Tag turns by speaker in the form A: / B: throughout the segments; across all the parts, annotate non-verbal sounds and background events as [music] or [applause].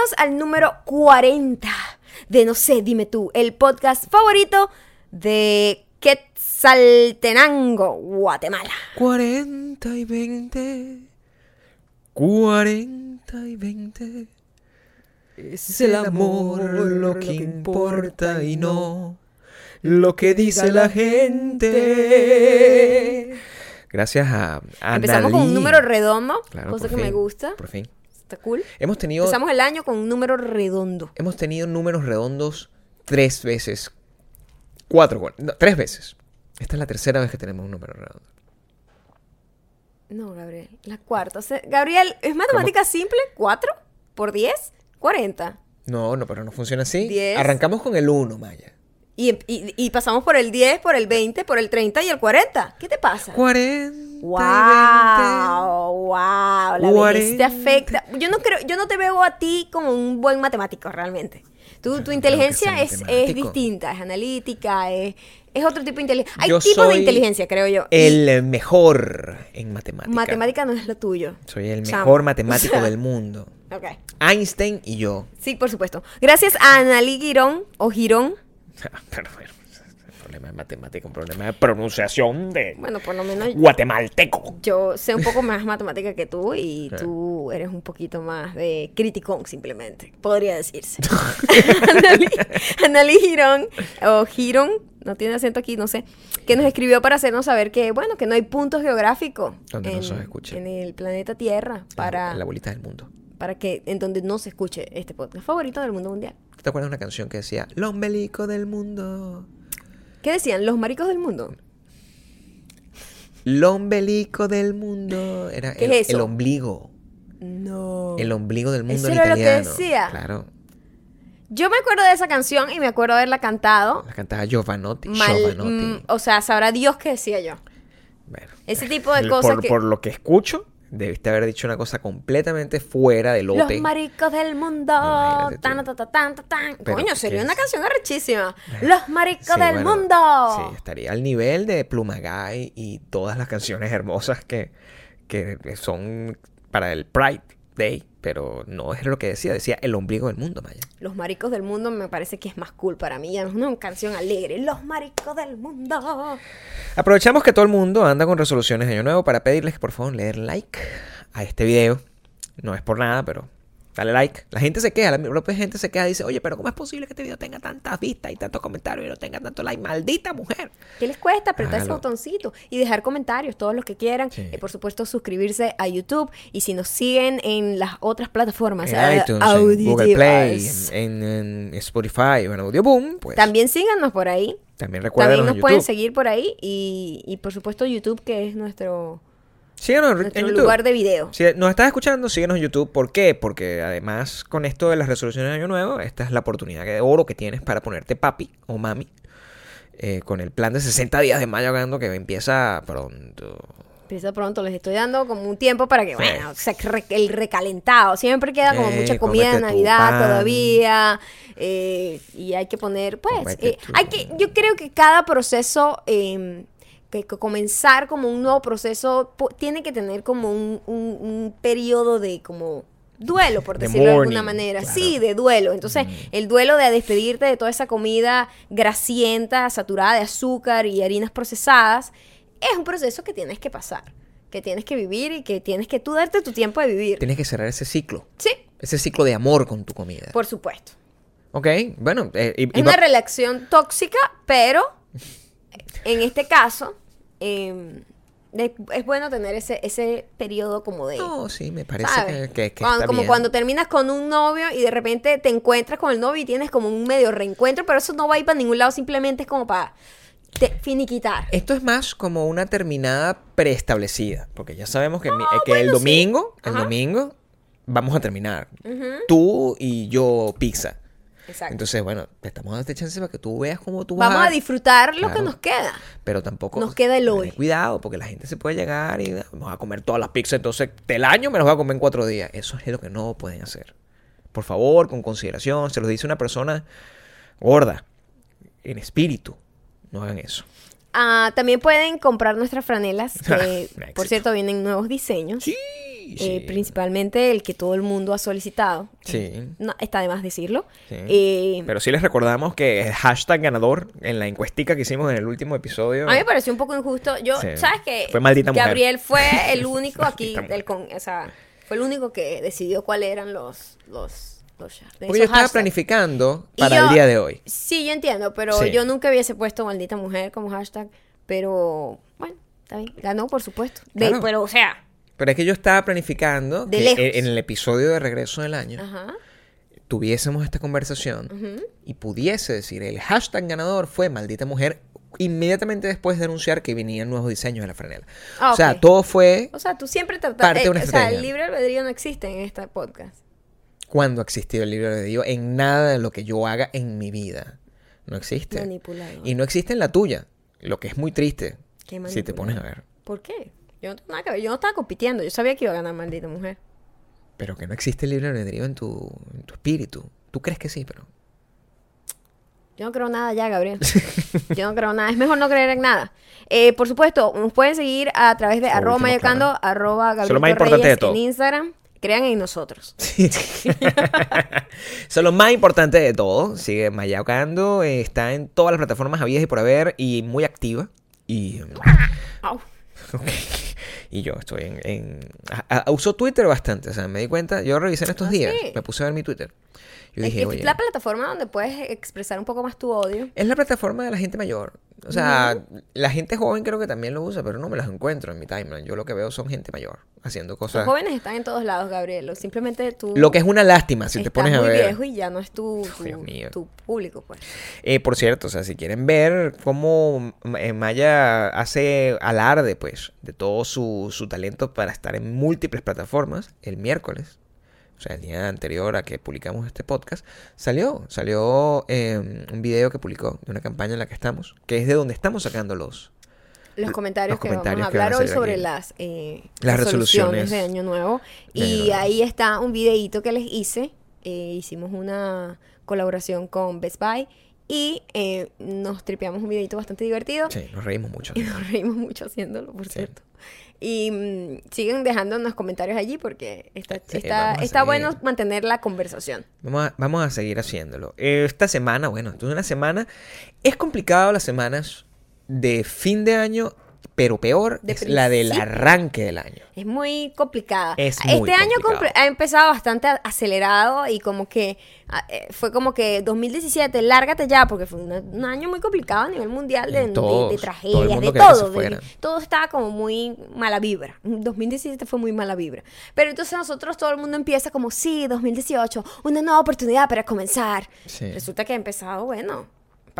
A: Bienvenidos al número 40 de No sé, dime tú, el podcast favorito de Quetzaltenango, Guatemala.
B: 40 y 20. 40 y 20. Es el amor lo que importa y no lo que dice la gente. Gracias a, a
A: Empezamos con un
B: Analí.
A: número redondo,
B: Claro,
A: cosa que me
B: fin,
A: gusta.
B: Por fin.
A: Está cool.
B: Hemos tenido,
A: Empezamos el año con un número redondo.
B: hemos tenido números redondos tres veces. Cuatro, no, tres veces. Esta es la tercera vez que tenemos un número redondo.
A: No, Gabriel, la cuarta. O sea, Gabriel, ¿es matemática simple? ¿4 por 10? 40.
B: No, no, pero no funciona así.
A: Diez.
B: Arrancamos con el 1, Maya.
A: Y, y- y pasamos por el 10, por el 20, por el 30 y el 40. ¿Qué te pasa?
B: 40
A: Wow, wow, la vejez te
B: Cuarenta.
A: afecta. Yo no creo, yo no te veo a ti como un buen matemático realmente. Tu, tu
B: no
A: inteligencia es, es distinta, es analítica, es, es otro tipo de inteligencia. Hay
B: Yo
A: tipos de inteligencia, creo yo.
B: El mejor en matemática.
A: matemática no es lo tuyo.
B: Soy el
A: Chamo.
B: mejor [laughs] matemático del mundo.
A: Ok.
B: Einstein y yo.
A: Sí, por supuesto. Gracias a Analí Girón o Girón. [laughs]
B: Pero bueno, problema de matemática, un problema de pronunciación de
A: Bueno, por lo menos
B: guatemalteco.
A: yo sé un poco más matemática que tú y tú eres un poquito más de criticón simplemente, podría decirse. [laughs] Analí, Girón o Girón, no tiene acento aquí, no sé, que nos escribió para hacernos saber que, bueno, que no hay puntos geográficos
B: Donde no
A: en,
B: se escuche.
A: en el planeta Tierra para,
B: En la bolita del mundo.
A: para que en donde no se escuche este podcast favorito del mundo mundial.
B: ¿Te acuerdas de una canción que decía ombelico del mundo?
A: ¿Qué decían? ¿Los maricos del mundo?
B: El ombelico del mundo. Era
A: ¿Qué
B: el,
A: es eso?
B: el ombligo.
A: No.
B: El ombligo del mundo
A: ¿Eso era lo que decía?
B: Claro.
A: Yo me acuerdo de esa canción y me acuerdo haberla cantado.
B: La cantaba Giovanotti.
A: Mal,
B: Giovanotti.
A: mm, o sea, sabrá Dios qué decía yo.
B: Bueno,
A: Ese tipo de [laughs]
B: el-
A: cosas
B: por,
A: que...
B: por lo que escucho, debiste haber dicho una cosa completamente fuera del lote.
A: Los maricos del mundo. Tan, tan, tan, tan, Coño,
B: ¿qué
A: sería una canción arrechísima. Los maricos
B: Sí,
A: del
B: bueno,
A: mundo.
B: Sí, estaría al nivel de Plumagay y todas las canciones hermosas que, que son para el Pride Day, pero no es lo que decía, decía el ombligo del mundo, Maya.
A: Los maricos del mundo me parece que es más cool para mí. Es una canción alegre. Los maricos del mundo.
B: Aprovechamos que todo el mundo anda con resoluciones de año nuevo para pedirles que por favor le den like a este video. No es por nada, pero dale like. La gente se queja, la propia gente se queja, dice, oye, pero ¿cómo es posible que este video tenga tantas vistas y tantos comentarios y no tenga tanto like? Maldita mujer.
A: ¿Qué les cuesta apretar ese botoncito y dejar comentarios, todos los que quieran?
B: Sí.
A: Y por supuesto, suscribirse a YouTube. Y si nos siguen en las otras plataformas,
B: En
A: eh,
B: iTunes, en Google Play, en, en Spotify o en Audioboom, pues
A: También síganos por ahí.
B: también recuerden
A: También nos
B: en
A: pueden seguir por ahí. Y, y por supuesto, YouTube, que es nuestro,
B: Síganos en
A: nuestro
B: YouTube.
A: lugar de video.
B: Si nos estás escuchando, síguenos en YouTube. ¿Por qué? Porque además con esto de las resoluciones de Año Nuevo, esta es la oportunidad de oro que tienes para ponerte papi o mami eh, con el plan de 60 días de mayo hablando que empieza pronto.
A: Empieza pronto, les estoy dando como un tiempo para que,
B: Sí.
A: bueno, se re- el recalentado. Siempre queda como
B: Eh,
A: mucha comida de Navidad todavía. eh, y hay que poner, pues, eh, hay que, yo creo que cada proceso, eh, que, comenzar como un nuevo proceso, tiene que tener como un, un- un periodo de como duelo, por
B: De
A: decirlo de alguna manera.
B: claro.
A: Sí, de duelo. Entonces, el duelo de despedirte de toda esa comida grasienta, saturada de azúcar y harinas procesadas, es un proceso que tienes que pasar, que tienes que vivir y que tienes que tú darte tu tiempo de vivir.
B: Tienes que cerrar ese ciclo,
A: Sí,
B: ese ciclo de amor con tu comida.
A: por supuesto.
B: Ok, bueno, eh, y,
A: Es una relación tóxica, pero [laughs] en este caso eh, es, bueno tener ese, ese periodo como de...
B: No, sí, me parece
A: ¿sabes?
B: que, que- que
A: Cuando-
B: está
A: como
B: bien.
A: cuando terminas con un novio y de repente te encuentras con el novio y tienes como un medio reencuentro, pero eso no va a ir para ningún lado, simplemente es como para te- finiquitar.
B: Esto es más como una terminada preestablecida, porque ya sabemos que, mi-
A: Ah,
B: eh, que el domingo, el domingo vamos a terminar. Tú y yo pizza.
A: Exacto.
B: Entonces, bueno, te estamos dando este chance para que tú veas cómo tú vas
A: Vamos a disfrutar lo que nos queda.
B: Pero tampoco...
A: Nos queda el hoy.
B: Cuidado, porque la gente se puede llegar y "Ah, vamos a comer todas las pizzas, entonces del año me las voy a comer en cuatro días. Eso es lo que no pueden hacer. Por favor, con consideración, se los dice una persona gorda, en espíritu. No hagan eso.
A: Ah, también pueden comprar nuestras franelas, [laughs] que por cierto vienen nuevos diseños.
B: Sí. Sí,
A: eh,
B: sí.
A: principalmente el que todo el mundo ha solicitado.
B: Sí.
A: No, está de más decirlo.
B: Sí.
A: Eh,
B: Pero sí les recordamos que el hashtag ganador en la encuestica que hicimos en el último episodio.
A: a mí me pareció un poco injusto. Yo. ¿sabes qué?
B: Fue maldita mujer.
A: Gabriel fue [laughs] el único aquí, del con, o sea, fue el único que decidió cuáles eran los, los,
B: Porque yo estaba
A: hashtags.
B: planificando para
A: yo-
B: el día de hoy.
A: Sí, yo entiendo, pero
B: Sí.
A: yo nunca hubiese puesto maldita mujer como hashtag. Pero, bueno, está bien. Ganó, por supuesto. De- pero, o sea,
B: Pero es que yo estaba planificando
A: De
B: que
A: lejos.
B: en el episodio de regreso del año
A: ajá.
B: tuviésemos esta conversación y pudiese decir el hashtag ganador fue maldita mujer inmediatamente después de anunciar que venían nuevos diseños de la franela.
A: Ah,
B: O sea, todo fue
A: O sea, tú siempre tratas.
B: Parte de
A: eh,
B: una
A: o sea, el libre albedrío no existe en este podcast.
B: cuando ha existido el libro de Dios en nada de lo que yo haga en mi vida. No existe.
A: Manipulador.
B: Y no existe en la tuya, lo que es muy triste
A: Qué
B: si te pones a ver.
A: ¿Por qué? Yo no tengo nada que ver. Yo no estaba compitiendo. Yo sabía que iba a ganar maldita mujer.
B: Pero que no existe el libre albedrío en tu, en tu espíritu. Tú crees que sí, pero...
A: Yo no creo nada ya, Gabriel. [laughs] Yo no creo nada. Es mejor no creer en nada. Eh, por supuesto, nos pueden seguir a través de
B: Lo
A: arroba
B: último,
A: mayocando,
B: claro.
A: arroba
B: Eso es
A: Gabriel
B: lo más importante de todo.
A: en Instagram. Crean en nosotros. [laughs]
B: Sí. Eso es lo más importante de todo. Sigue mayacando, eh, está en todas las plataformas habidas y por haber y muy activa. Y,
A: Au. [laughs]
B: y yo estoy en... en- a- a- uso Twitter bastante, o sea, me di cuenta, yo revisé en estos
A: Ah,
B: días,
A: sí.
B: me puse a ver mi Twitter. Yo
A: Es
B: dije, oye,
A: es la plataforma donde puedes expresar un poco más tu odio.
B: es la plataforma de la gente mayor. O sea, la gente joven creo que también lo usa, pero no me los encuentro en mi timeline. Yo lo que veo son gente mayor haciendo
A: Los
B: cosas...
A: jóvenes están en todos lados, Gabriel. Simplemente tú
B: Lo que es una lástima si te pones a
A: muy
B: ver.
A: viejo y ya no es tu, tu,
B: Dios mío.
A: tu público, pues.
B: Eh, por cierto, o sea, si quieren ver cómo eh, Maya hace alarde, pues, de todo su, su talento para estar en múltiples plataformas, el miércoles, o sea, el día anterior a que publicamos este podcast, salió, salió eh, un video que publicó de una campaña en la que estamos, que es de donde estamos sacando los...
A: Los comentarios,
B: los
A: que
B: comentarios
A: vamos a hablar hoy sobre
B: aquí.
A: las, eh,
B: Las
A: resoluciones
B: resoluciones
A: de Año Nuevo.
B: de Año
A: Y
B: Nuevo.
A: ahí está un videíto que les hice. Eh, hicimos una colaboración con Best Buy y eh, nos tripeamos un videito bastante divertido.
B: Sí, nos reímos mucho. [laughs]
A: Y nos reímos mucho haciéndolo, por cierto. Y mm, siguen dejándonos comentarios allí porque está,
B: Sí,
A: está, está bueno mantener la conversación.
B: Vamos a, vamos a seguir haciéndolo. Eh, Esta semana, bueno, es una semana. Es complicado las semanas de fin de año, pero peor
A: De
B: es la del arranque del año.
A: Es muy complicada.
B: Es
A: este
B: muy
A: año
B: complicado.
A: ha empezado bastante acelerado y como que ah, eh, fue como que 2017, lárgate ya, porque fue una- un año muy complicado a nivel mundial de, de-
B: todos,
A: de
B: todo el
A: tragedias,
B: mundo
A: de todo. de- todo estaba como muy mala vibra. [laughs] 2017 fue muy mala vibra. Pero entonces nosotros, todo el mundo empieza como, sí, 2018, una nueva oportunidad para comenzar.
B: Sí.
A: Resulta que ha empezado, bueno,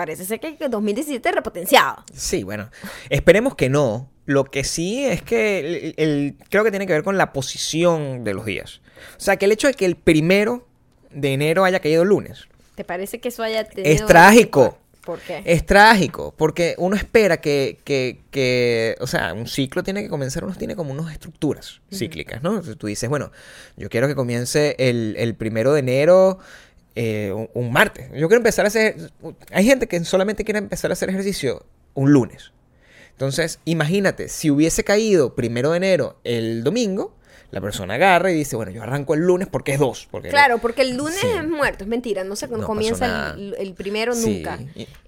A: parece ser que que 2017 repotenciado.
B: Sí, bueno, esperemos que no. Lo que sí es que el- el- creo que tiene que ver con la posición de los días. O sea, que el hecho de que el primero de enero haya caído lunes
A: ¿Te parece que eso haya tenido...
B: es trágico.
A: ¿Por qué?
B: Es trágico, porque uno espera que, que, que, o sea, un ciclo tiene que comenzar, uno tiene como unas estructuras cíclicas, ¿no? Entonces tú dices, bueno, yo quiero que comience el, el primero de enero eh, un, un martes. Yo quiero empezar a hacer, hay gente que solamente quiere empezar a hacer ejercicio un lunes. Entonces, imagínate, si hubiese caído primero de enero el domingo, la persona agarra y dice, bueno, yo arranco el lunes porque es dos. Porque
A: Claro, porque el lunes
B: Sí.
A: es muerto, es mentira, no se
B: No
A: comienza el, el primero
B: Sí.
A: nunca.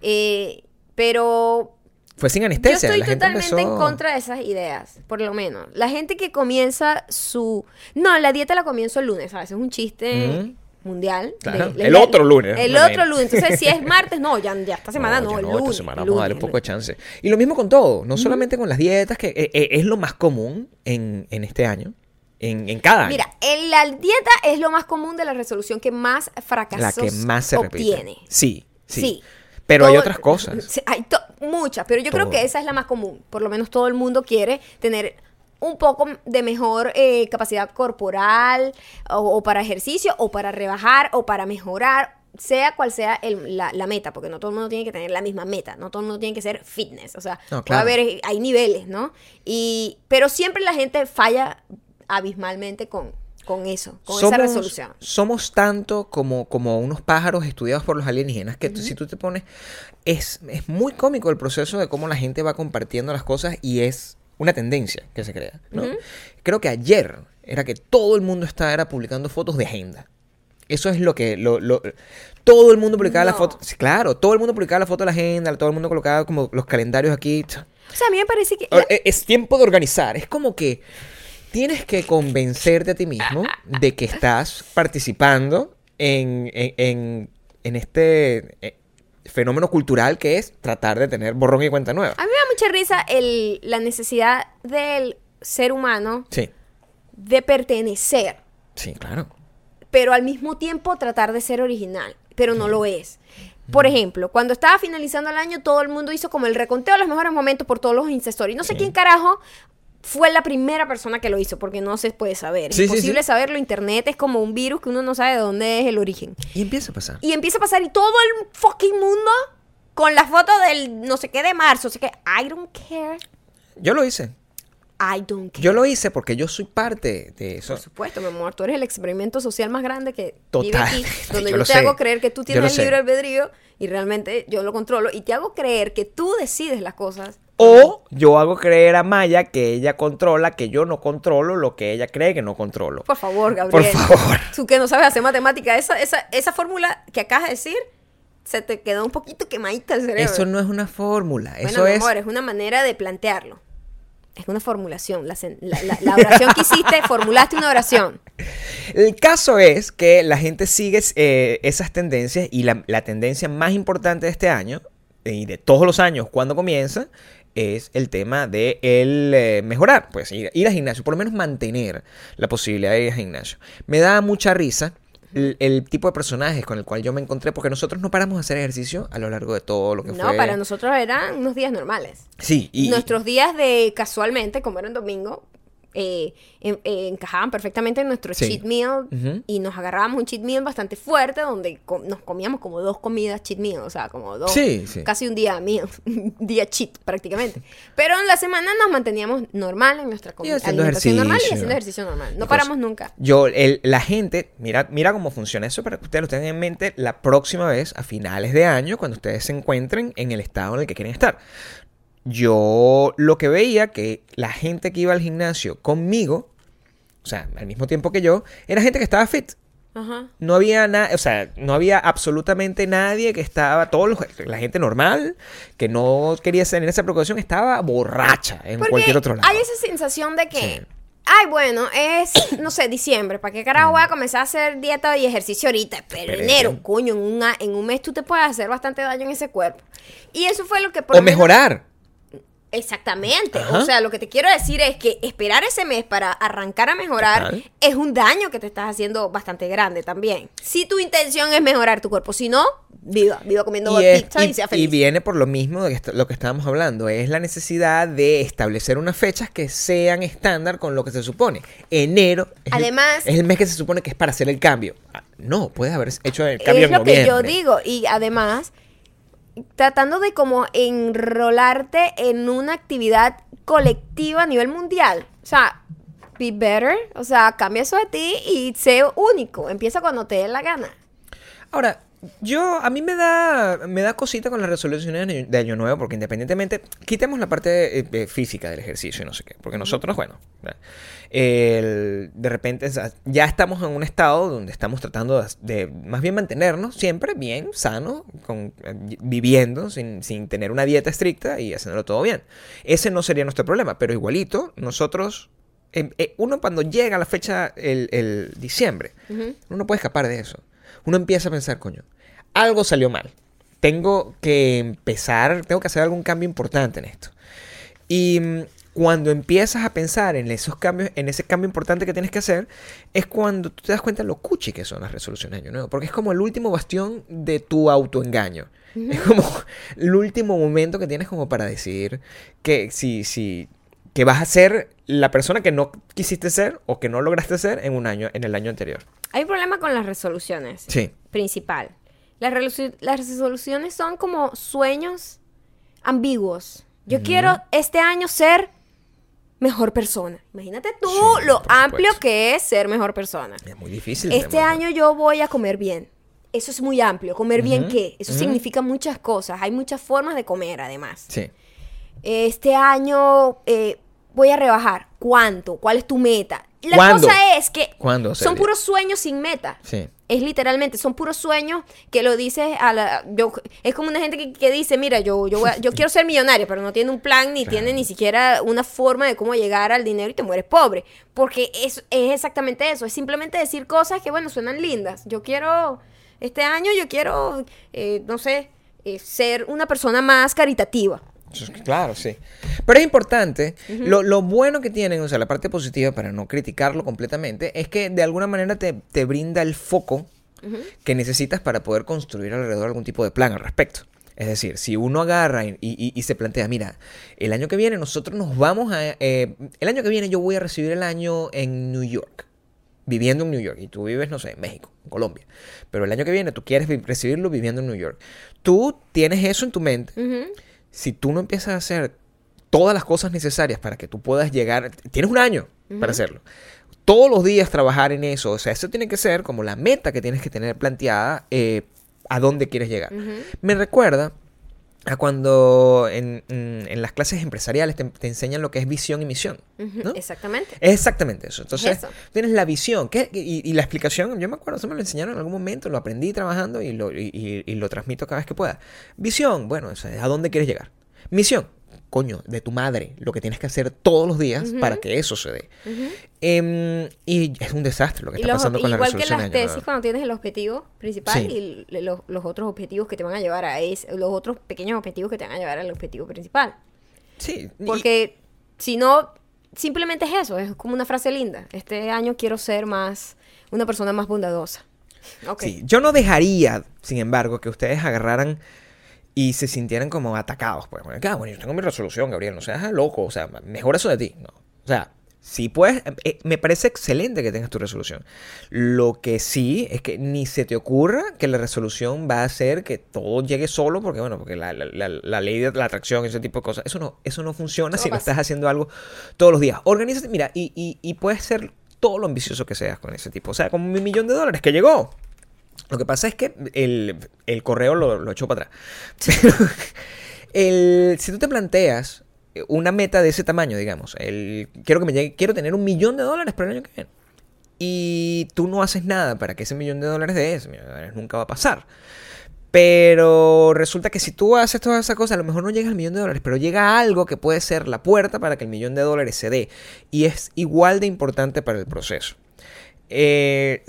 A: Eh, pero
B: Fue sin
A: yo
B: anestesia.
A: estoy
B: la gente
A: totalmente en
B: empezó-
A: contra de esas ideas, por lo menos. La gente que comienza su... No, la dieta la comienzo el lunes, ¿sabes? Es un chiste
B: Ujú.
A: Mundial.
B: Claro,
A: de-
B: el otro lunes,
A: El otro
B: imagino.
A: lunes. Entonces, si es [laughs] martes, no, ya, ya esta semana no, el
B: esta
A: lunes.
B: semana
A: el
B: vamos a darle un poco de chance. Y lo mismo con todo, no solamente con las dietas, que eh, eh, es lo más común en, en este año, en, en cada año.
A: Mira, en la dieta es lo más común de la resolución que más fracasos
B: la que más se
A: obtiene.
B: repite. Sí, sí.
A: Sí.
B: Pero hay otras cosas. [laughs]
A: Hay muchas, pero yo creo que esa es la más común. Por lo menos todo el mundo quiere tener un poco de mejor eh, capacidad corporal o, o para ejercicio o para rebajar o para mejorar, sea cual sea el- la, la meta, porque no todo el mundo tiene que tener la misma meta, no todo el mundo tiene que ser fitness, o sea,
B: No,
A: puede
B: claro.
A: haber, eh, hay niveles, ¿no? Y, pero siempre la gente falla abismalmente con, con eso, con esa resolución.
B: Somos tanto como, como unos pájaros estudiados por los alienígenas que tú- si tú te pones... Es, es muy cómico el proceso de cómo la gente va compartiendo las cosas y es una tendencia que se crea. ¿no? Creo que ayer era que todo el mundo estaba era publicando fotos de agenda. Eso es lo que... Lo, lo- todo el mundo publicaba la
A: No.
B: foto... sí, claro, todo el mundo publicaba la foto de la agenda, todo el mundo colocaba como los calendarios aquí.
A: O sea, a mí me parece que...
B: E- Es tiempo de organizar. Es como que tienes que convencerte a ti mismo de que estás participando en, en- en- en este eh, fenómeno cultural que es tratar de tener borrón y cuenta nueva.
A: A mí me da mucha risa el, la necesidad del ser humano
B: Sí,
A: de pertenecer,
B: sí, claro.
A: pero al mismo tiempo tratar de ser original, pero no lo es. Por ejemplo, cuando estaba finalizando el año, todo el mundo hizo como el reconteo de los mejores momentos por todos los Insta Stories. No sé
B: Sí.
A: quién carajo fue la primera persona que lo hizo, porque no se puede saber. Es
B: Sí, sí,
A: imposible
B: sí.
A: saberlo. Internet es como un virus que uno no sabe de dónde es el origen.
B: Y empieza a pasar.
A: Y empieza a pasar y todo el fucking mundo con la foto del no sé qué de marzo. O sea que, I don't care.
B: Yo lo hice.
A: I don't care.
B: Yo lo hice porque yo soy parte de eso.
A: Por supuesto, mi amor, tú eres el experimento social más grande que vive
B: Totalmente,
A: aquí, [laughs] donde
B: yo
A: yo, te
B: sé.
A: hago creer que tú tienes el
B: sé.
A: libre albedrío y realmente yo lo controlo y te hago creer que tú decides las cosas.
B: O yo hago creer a Maya que ella controla, que yo no controlo lo que ella cree que no controlo.
A: Por favor, Gabriel.
B: Por favor. [laughs]
A: Tú que no sabes hacer matemática, esa, esa, esa fórmula que acabas de decir, se te quedó un poquito quemadita el cerebro.
B: Eso no es una fórmula.
A: bueno,
B: eso
A: mi
B: es.
A: amor, es una manera de plantearlo. Es una formulación. La, sen- la- la- la oración que hiciste, [laughs] formulaste una oración.
B: El caso es que la gente sigue eh, esas tendencias y la, la tendencia más importante de este año eh, y de todos los años cuando comienza es el tema de el eh, mejorar, pues ir, ir al gimnasio, por lo menos mantener la posibilidad de ir al gimnasio. Me da mucha risa el, el tipo de personajes con el cual yo me encontré porque nosotros no paramos de hacer ejercicio a lo largo de todo lo que
A: No,
B: fue.
A: para nosotros eran unos días normales.
B: Sí, y
A: Nuestros días de casualmente, como era en domingo, eh, eh, encajaban perfectamente en nuestro
B: Sí.
A: cheat meal y nos agarrábamos un cheat meal bastante fuerte donde nos comíamos como dos comidas cheat meal, o sea, como dos,
B: Sí, sí.
A: casi un día meal, [laughs] un día cheat prácticamente. Pero en la semana nos manteníamos normal en nuestra com-
B: Y haciendo
A: alimentación normal y haciendo ejercicio normal. No
B: Y
A: paramos nunca.
B: Yo, el- la gente, mira, mira cómo funciona eso para que ustedes lo tengan en mente la próxima vez, a finales de año, cuando ustedes se encuentren en el estado en el que quieren estar. Yo lo que veía que la gente que iba al gimnasio conmigo, o sea, al mismo tiempo que yo, era gente que estaba fit.
A: Ajá.
B: No había nada, o sea, no había absolutamente nadie que estaba, todos los- la gente normal, que no quería tener esa preocupación, estaba borracha en
A: Porque
B: cualquier otro lado.
A: hay esa sensación de que,
B: Sí.
A: ay, bueno, es, no sé, diciembre, ¿para qué carajo
B: Mm.
A: voy a comenzar a hacer dieta y ejercicio ahorita? Pero
B: Pero
A: enero, coño, en, una, en un mes tú te puedes hacer bastante daño en ese cuerpo. Y eso fue lo que por
B: O mejorar.
A: Exactamente.
B: Ajá.
A: O sea, lo que te quiero decir es que esperar ese mes para arrancar a mejorar
B: Total.
A: es un daño que te estás haciendo bastante grande también. Si tu intención es mejorar tu cuerpo, si no, viva, viva comiendo
B: Y, es-
A: pizza y,
B: y-
A: sea
B: y
A: feliz.
B: viene por lo mismo de lo que estábamos hablando, es la necesidad de establecer unas fechas que sean estándar con lo que se supone. Enero es, el-
A: Además-
B: es el mes que se supone que es para hacer el cambio. Ah, No, puedes haber hecho el cambio
A: es
B: en
A: lo que yo digo. Y además, tratando de como enrolarte en una actividad colectiva a nivel mundial. O sea, be better. O sea, cambia eso de ti y sé único. Empieza cuando te dé la gana.
B: Ahora, yo, a mí me da, me da cosita con las resoluciones de año, Nuevo, porque independientemente, quitemos la parte eh, eh, física del ejercicio y no sé qué, porque nosotros, bueno. El- de repente ya estamos en un estado donde estamos tratando de, de más bien mantenernos siempre bien, sano, con, viviendo sin, sin tener una dieta estricta y haciéndolo todo bien. Ese no sería nuestro problema, pero igualito, nosotros, eh, eh, uno cuando llega a la fecha, el, el diciembre, uno no puede escapar de eso. Uno empieza a pensar, coño, algo salió mal. Tengo que empezar, tengo que hacer algún cambio importante en esto. Y mm, cuando empiezas a pensar en esos cambios, en ese cambio importante que tienes que hacer, es cuando tú te das cuenta de lo cuchi que son las resoluciones de año nuevo. Porque es como el último bastión de tu autoengaño. Es como [laughs] el último momento que tienes como para decir que si, si, que vas a ser la persona que no quisiste ser o que no lograste ser en un año, en el año anterior.
A: Hay un problema con las resoluciones.
B: Sí.
A: Principal. Las, resolu- las resoluciones son como sueños ambiguos. Yo quiero este año ser mejor persona. Imagínate tú
B: Sí,
A: lo amplio
B: supuesto.
A: que es ser mejor persona.
B: Es muy difícil.
A: Este año yo voy a comer bien. Eso es muy amplio. ¿Comer bien qué? Eso significa muchas cosas. Hay muchas formas de comer, además.
B: Sí.
A: Este año eh, voy a rebajar. ¿Cuánto? ¿Cuál es tu meta? La
B: ¿Cuándo?
A: cosa es que
B: ¿Cuándo,
A: son puros sueños sin meta.
B: Sí.
A: Es literalmente, son puros sueños que lo dices a la... Yo, es como una gente que, que dice, mira, yo, yo, a- yo quiero ser millonario, pero no tiene un plan ni
B: Claro.
A: tiene ni siquiera una forma de cómo llegar al dinero y te mueres pobre. Porque es, es exactamente eso, es simplemente decir cosas que, bueno, suenan lindas. Yo quiero, este año yo quiero, eh, no sé, eh, ser una persona más caritativa.
B: Claro, sí. Pero es importante, lo, lo bueno que tienen, o sea, la parte positiva, para no criticarlo completamente, es que de alguna manera te, te brinda el foco que necesitas para poder construir alrededor algún tipo de plan al respecto. Es decir, si uno agarra y, y- y se plantea, mira, el año que viene nosotros nos vamos a... eh, el año que viene yo voy a recibir el año en New York, viviendo en New York, y tú vives, no sé, en México, en Colombia. Pero el año que viene tú quieres recibirlo viviendo en New York. Tú tienes eso en tu mente. Si tú no empiezas a hacer todas las cosas necesarias para que tú puedas llegar, tienes un año para hacerlo. Todos los días trabajar en eso, o sea, eso tiene que ser como la meta que tienes que tener planteada eh, a dónde quieres llegar. Me recuerda a cuando en, en- en las clases empresariales te, te enseñan lo que es visión y misión. ¿no?
A: Exactamente.
B: Es exactamente eso. Entonces,
A: eso.
B: tienes la visión. ¿qué? Y, y la explicación, yo me acuerdo, eso me lo enseñaron en algún momento, lo aprendí trabajando y lo, y, y- y lo transmito cada vez que pueda. Visión, bueno, o sea, ¿a dónde quieres llegar? Misión, coño, de tu madre, lo que tienes que hacer todos los días para que eso se dé. Em, y es un desastre lo que
A: Y
B: está
A: los-
B: pasando con la
A: igual que
B: resolución
A: las tesis cuando tienes el objetivo principal
B: Sí.
A: y los, los otros objetivos que te van a llevar a ese, los otros pequeños objetivos que te van a llevar al objetivo principal.
B: Sí, y-
A: Porque si no, simplemente es eso, es como una frase linda. Este año quiero ser más, una persona más bondadosa. Ok.
B: Sí, yo no dejaría, sin embargo, que ustedes agarraran y se sintieran como atacados. Pues, bueno, ah, bueno, yo tengo mi resolución, Gabriel, no seas loco, o sea, mejor eso de ti. No. O sea, sí puedes, eh, me parece excelente que tengas tu resolución. Lo que sí es que ni se te ocurra que la resolución va a hacer que todo llegue solo, porque bueno, porque la, la- la- la ley de la atracción, ese tipo de cosas, eso no, eso no funciona si no estás haciendo algo todos los días. Organízate, mira, y, y, y puedes ser todo lo ambicioso que seas con ese tipo. O sea, como mi millón de dólares que llegó. Lo que pasa es que el, el correo lo, lo echó para atrás. [laughs] Pero el- si tú te planteas una meta de ese tamaño, digamos, el, quiero que me llegue, quiero tener un millón de dólares para el año que viene. Y tú no haces nada para que ese millón de dólares de ese millón de dólares nunca va a pasar. Pero resulta que si tú haces todas esas cosas, a lo mejor no llega al millón de dólares, pero llega algo que puede ser la puerta para que el millón de dólares se dé. Y es igual de importante para el proceso. Eh,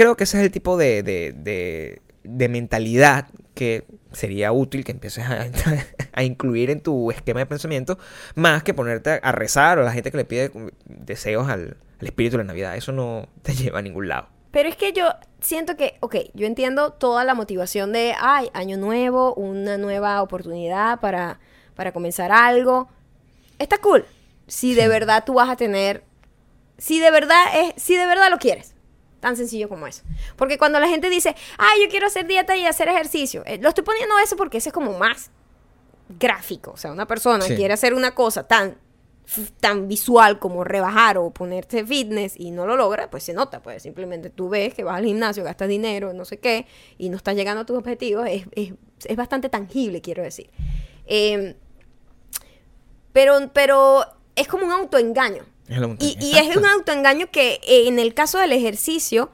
B: creo que ese es el tipo de, de- de- de mentalidad que sería útil que empieces a, [laughs] a incluir en tu esquema de pensamiento, más que ponerte a, a rezar o a la gente que le pide deseos al, al espíritu de la Navidad. Eso no te [laughs] lleva a ningún lado.
A: Pero es que yo siento que, ok, yo entiendo toda la motivación de, ay, año nuevo, una nueva oportunidad para, para comenzar algo. Está cool. Si de verdad tú vas a tener, si de verdad es, si de verdad lo quieres. Tan sencillo como eso. Porque cuando la gente dice, ay, yo quiero hacer dieta y hacer ejercicio, eh, lo estoy poniendo eso porque ese es como más gráfico. O sea, una persona
B: Sí.
A: quiere hacer una cosa tan tan visual como rebajar o ponerse fitness y no lo logra, pues se nota, pues simplemente tú ves que vas al gimnasio, gastas dinero, no sé qué, y no estás llegando a tus objetivos, es, es- es bastante tangible, quiero decir. Eh, pero, pero es como un autoengaño. Y, y es un autoengaño que eh, en el caso del ejercicio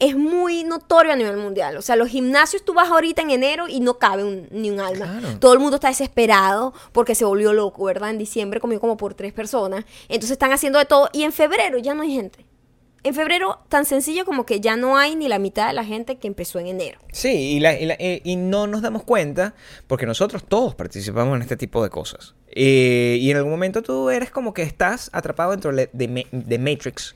A: es muy notorio a nivel mundial. O sea, los gimnasios tú vas ahorita en enero y no cabe un- ni un alma.
B: Claro.
A: Todo el mundo está desesperado porque se volvió loco, ¿verdad? En diciembre comió como por tres personas. Entonces están haciendo de todo. Y en febrero ya no hay gente. En febrero, tan sencillo como que ya no hay ni la mitad de la gente que empezó en enero.
B: Sí, y, la- y la- eh, y no nos damos cuenta porque nosotros todos participamos en este tipo de cosas. Eh, y en algún momento tú eres como que estás atrapado dentro de, de Ma- de Matrix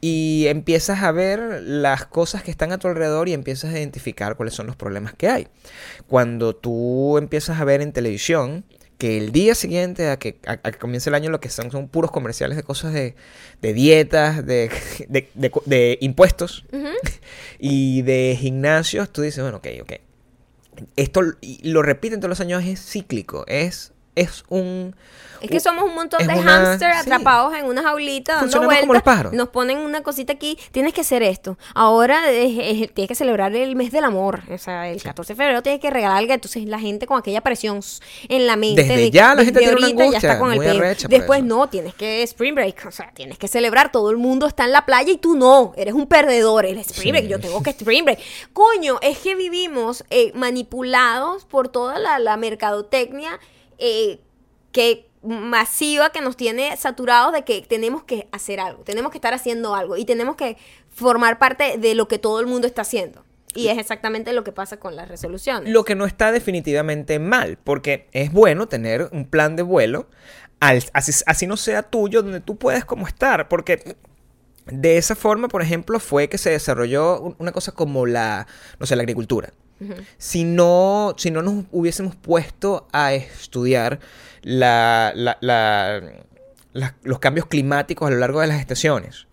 B: y empiezas a ver las cosas que están a tu alrededor y empiezas a identificar cuáles son los problemas que hay. Cuando tú empiezas a ver en televisión que el día siguiente a que, a, a que comience el año lo que son son puros comerciales de cosas de, de dietas, de, [laughs] de- de- impuestos [laughs] y de gimnasios, tú dices, bueno, ok, ok. Esto y lo repiten todos los años, es cíclico, es es un...
A: Es que somos un montón de
B: una-
A: hámster
B: sí.
A: atrapados en una jaulita dando vueltas.
B: como los pájaros.
A: Nos ponen una cosita aquí, tienes que hacer esto. Ahora es- es- tienes que celebrar el mes del amor. O sea, el 14 de febrero tienes que regalar algo. Entonces la gente con aquella presión en la mente.
B: Desde
A: de-
B: ya la gente
A: desde
B: tiene una
A: ahorita ya
B: angustia
A: está con el Después
B: eso.
A: no, tienes que spring break. O sea, tienes que celebrar. Todo el mundo está en la playa y tú no. Eres un perdedor. El spring
B: Sí.
A: break. Yo tengo que spring break. Coño, es que vivimos eh, manipulados por toda la, la mercadotecnia. Eh, que masiva que nos tiene saturados de que tenemos que hacer algo, tenemos que estar haciendo algo y tenemos que formar parte de lo que todo el mundo está haciendo. Y es exactamente lo que pasa con las resoluciones.
B: Lo que no está definitivamente mal, porque es bueno tener un plan de vuelo, al- así, así no sea tuyo, donde tú puedes como estar, porque de esa forma, por ejemplo, fue que se desarrolló un- una cosa como la, no sé, la agricultura. Si no, si no nos hubiésemos puesto a estudiar la- la- la- la- los cambios climáticos a lo largo de las estaciones,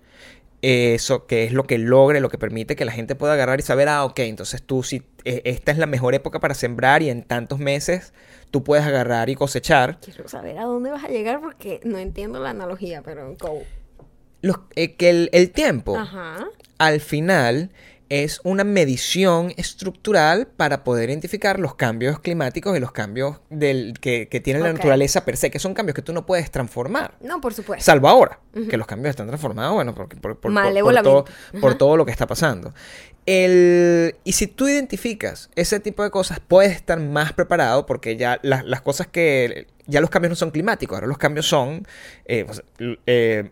B: eso que es lo que logra, lo que permite que la gente pueda agarrar y saber, ah, ok, entonces tú si eh, esta es la mejor época para sembrar y en tantos meses tú puedes agarrar y cosechar.
A: Quiero saber a dónde vas a llegar porque no entiendo la analogía, pero go.
B: Los, eh, que el, el tiempo
A: Ajá.
B: al final es una medición estructural para poder identificar los cambios climáticos y los cambios del, que, que tiene la naturaleza per se, que son cambios que tú no puedes transformar.
A: No, por supuesto.
B: Salvo ahora, que los cambios están transformados, bueno, porque, por, por- por- por todo, por todo lo que está pasando. El, y si tú identificas ese tipo de cosas, puedes estar más preparado porque ya las, las cosas que... Ya los cambios no son climáticos, ahora los cambios son eh, l- eh,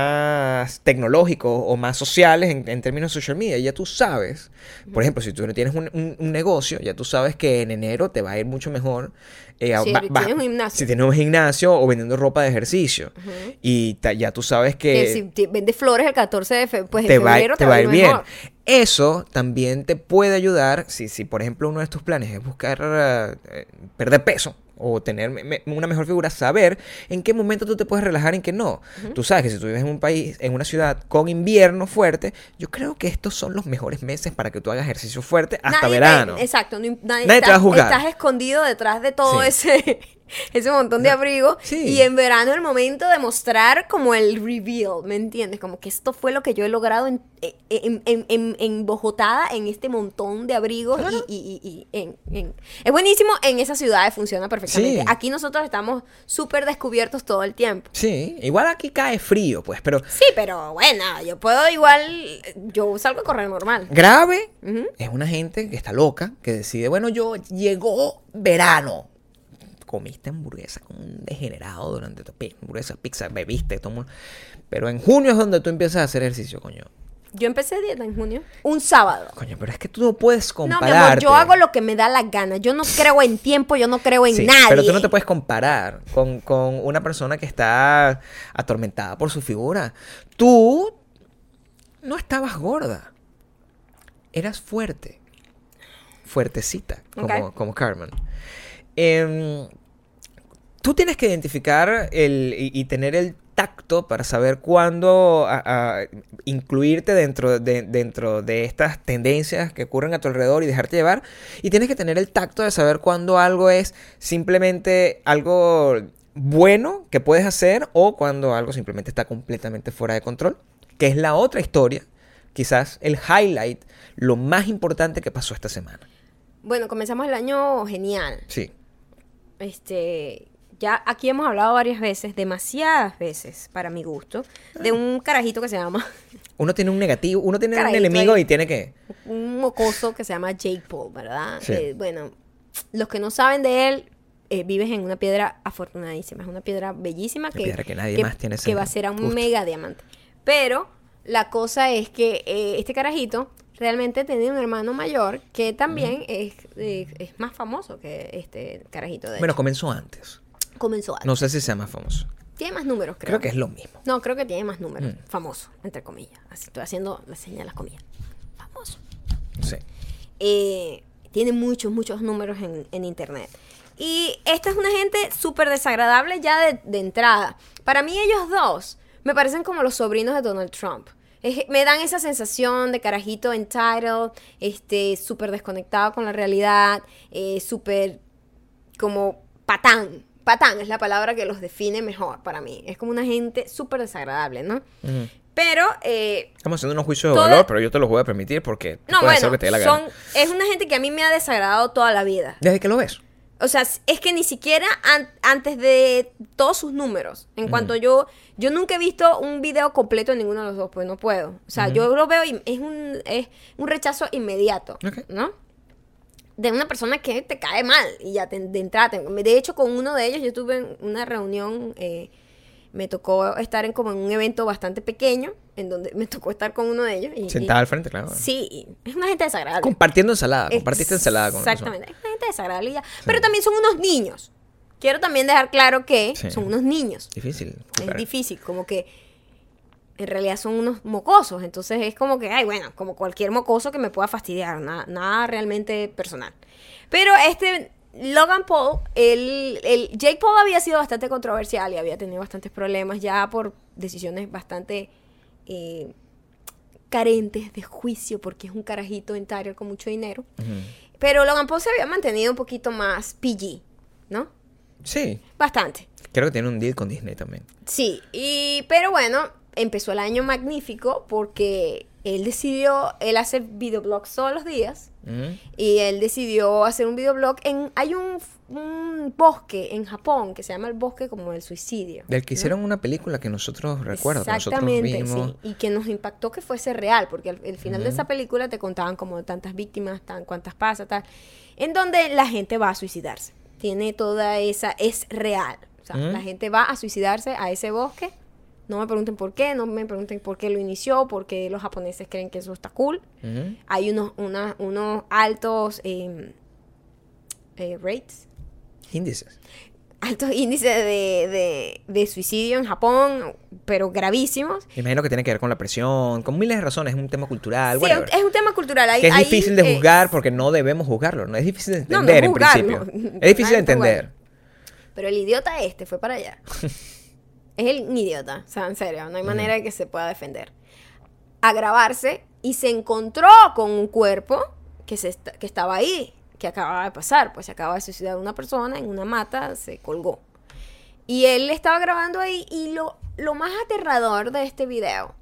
B: más tecnológicos o más sociales en, en términos de social media. Ya tú sabes, por ejemplo, si tú no tienes un, un- un negocio, ya tú sabes que en enero te va a ir mucho mejor. eh,
A: Si
B: va-
A: tienes un gimnasio.
B: si tienes un gimnasio o vendiendo ropa de ejercicio. Y ta- ya tú sabes que
A: si te- vendes flores el 14 de fe- pues
B: te
A: en
B: va,
A: febrero
B: te va a ir bien.
A: mejor.
B: Eso también te puede ayudar si, si por ejemplo, uno de tus planes es buscar eh, perder peso o tener me- una mejor figura, saber en qué momento tú te puedes relajar en qué no. Tú sabes que si tú vives en un país, en una ciudad con invierno fuerte, yo creo que estos son los mejores meses para que tú hagas ejercicio fuerte hasta
A: Nadie
B: verano.
A: exacto. no- nadie,
B: Nadie te va a
A: estás,
B: juzgar.
A: estás escondido detrás de todo
B: Sí.
A: ese, [laughs] ese montón de abrigo.
B: Sí.
A: Y en verano el momento de mostrar como el reveal, ¿me entiendes? Como que esto fue lo que yo he logrado en, en, en, en, en Bogotada, en este montón de abrigos. Y, y- y- y en, en- Es buenísimo, en esas ciudades funciona perfectamente.
B: Sí.
A: Aquí nosotros estamos súper descubiertos todo el tiempo.
B: Sí, igual aquí cae frío, pues, pero
A: Sí, pero bueno, yo puedo igual, yo salgo a correr normal.
B: grave
A: Ujú.
B: es una gente que está loca, que decide, bueno, yo llegó verano. Comiste hamburguesa como un degenerado durante tu hamburguesa, pizza, bebiste, todo mundo. Pero en junio es donde tú empiezas a hacer ejercicio, coño.
A: Yo empecé dieta en junio, un sábado.
B: Coño, pero es que tú no puedes
A: No, mi amor, yo hago lo que me da la gana. Yo no creo en tiempo, yo no creo en
B: Sí,
A: nadie.
B: Pero tú no te puedes comparar con, con una persona que está atormentada por su figura. Tú no estabas gorda. Eras fuerte. Fuertecita, como, como Carmen. Em, tú tienes que identificar el, y, y tener el tacto para saber cuándo a- a incluirte dentro de, dentro de estas tendencias que ocurren a tu alrededor y dejarte llevar. Y tienes que tener el tacto de saber cuándo algo es simplemente algo bueno que puedes hacer o cuando algo simplemente está completamente fuera de control. Que es la otra historia, quizás el highlight, lo más importante que pasó esta semana.
A: Bueno, comenzamos el año genial.
B: Sí.
A: Este, ya aquí hemos hablado varias veces, demasiadas veces, para mi gusto, de un carajito que se llama,
B: Uno tiene un negativo, uno tiene un enemigo y tiene que...
A: un mocoso que se llama Jake Paul, ¿verdad?
B: Sí.
A: Eh, bueno, los que no saben de él, eh, vives en una piedra afortunadísima, es una piedra bellísima que,
B: piedra que nadie más tiene
A: que va a ser un
B: gusto.
A: mega diamante. Pero la cosa es que eh, este carajito realmente tiene un hermano mayor que también es, eh, es más famoso que este carajito de
B: Bueno,
A: hecho.
B: comenzó antes.
A: Comenzó a
B: No sé si sea más famoso.
A: tiene más números creo.
B: Creo que es lo mismo.
A: no creo que tiene más números
B: Mm.
A: famoso entre comillas así estoy haciendo la señal de las comillas famoso
B: Sí.
A: eh, tiene muchos, muchos números en, en internet. Y esta es una gente súper desagradable ya de, de entrada. Para mí ellos dos me parecen como los sobrinos de Donald Trump. Es- me dan esa sensación de carajito entitled, este, súper desconectado con la realidad, eh, súper como patán. Patán es la palabra que los define mejor para mí. Es como una gente súper desagradable, ¿no?
B: Ujú.
A: Pero, eh,
B: Estamos haciendo unos juicios de
A: Toda-
B: valor, pero yo te los voy a permitir porque tú
A: no,
B: puedes hacer
A: bueno,
B: lo que te dé la
A: son,
B: gana.
A: es una gente que a mí me ha desagradado toda la vida.
B: Desde que lo ves.
A: O sea, es que ni siquiera an- antes de todos sus números, en cuanto yo, yo nunca he visto un video completo de ninguno de los dos, pues no puedo. O sea, yo lo veo y es un, es un rechazo inmediato,
B: Ok.
A: ¿no? De una persona que te cae mal y ya te, de entrada. te- de hecho, con uno de ellos yo tuve en una reunión, eh, me tocó estar en como en un evento bastante pequeño, en donde me tocó estar con uno de ellos. Y,
B: Sentada
A: y-
B: al frente, claro.
A: Sí, es una gente desagradable.
B: Compartiendo ensalada. Compartiste ensalada con persona.
A: Exactamente. Es una gente desagradable ya. Pero también son unos niños. Quiero también dejar claro que
B: Sí.
A: son unos niños.
B: Difícil.
A: Es difícil, como que en realidad son unos mocosos. Entonces es como que, ay, bueno, como cualquier mocoso que me pueda fastidiar. Nada, nada realmente personal. Pero este Logan Paul, el, el Jake Paul había sido bastante controversial y había tenido bastantes problemas ya por decisiones bastante eh, carentes de juicio porque es un carajito en Tyler con mucho dinero.
B: Ujú.
A: Pero Logan Paul se había mantenido un poquito más PG, ¿no?
B: Sí.
A: Bastante.
B: Creo que tiene un deal con Disney también.
A: Sí, y pero bueno, empezó el año magnífico porque él decidió, él hace videoblogs todos los días
B: Ujú.
A: y él decidió hacer un videoblog en, hay un, un bosque en Japón que se llama el bosque como del suicidio.
B: Del que
A: ¿no?
B: hicieron una película que nosotros recuerdo, que nosotros
A: Exactamente, sí. Y que nos impactó que fuese real, porque al el final de esa película te contaban como tantas víctimas, tan cuántas pasa, tal, en donde la gente va a suicidarse. Tiene toda esa, es real. O sea, la gente va a suicidarse a ese bosque. No me pregunten por qué, no me pregunten por qué lo inició, porque los japoneses creen que eso está cool. Hay unos, una- unos altos eh, eh, rates
B: Índices.
A: altos índices de, de- de suicidio en Japón, pero gravísimos.
B: Imagino que tiene que ver con la presión, con miles de razones, es un tema cultural.
A: Sí,
B: whatever.
A: es un tema cultural. Hay-
B: que es
A: hay,
B: difícil de
A: eh,
B: juzgar porque no debemos juzgarlo, ¿no? Es difícil de
A: No, no
B: entender en principio. [laughs] Es difícil de entender.
A: Pero el idiota este fue para allá. [laughs] es el idiota, o sea, en serio, no hay manera de que se pueda defender. A grabarse y se encontró con un cuerpo que, se est- que estaba ahí, que acababa de pasar, pues se acaba de suicidar una persona en una mata, se colgó. Y él estaba grabando ahí y lo, lo más aterrador de este video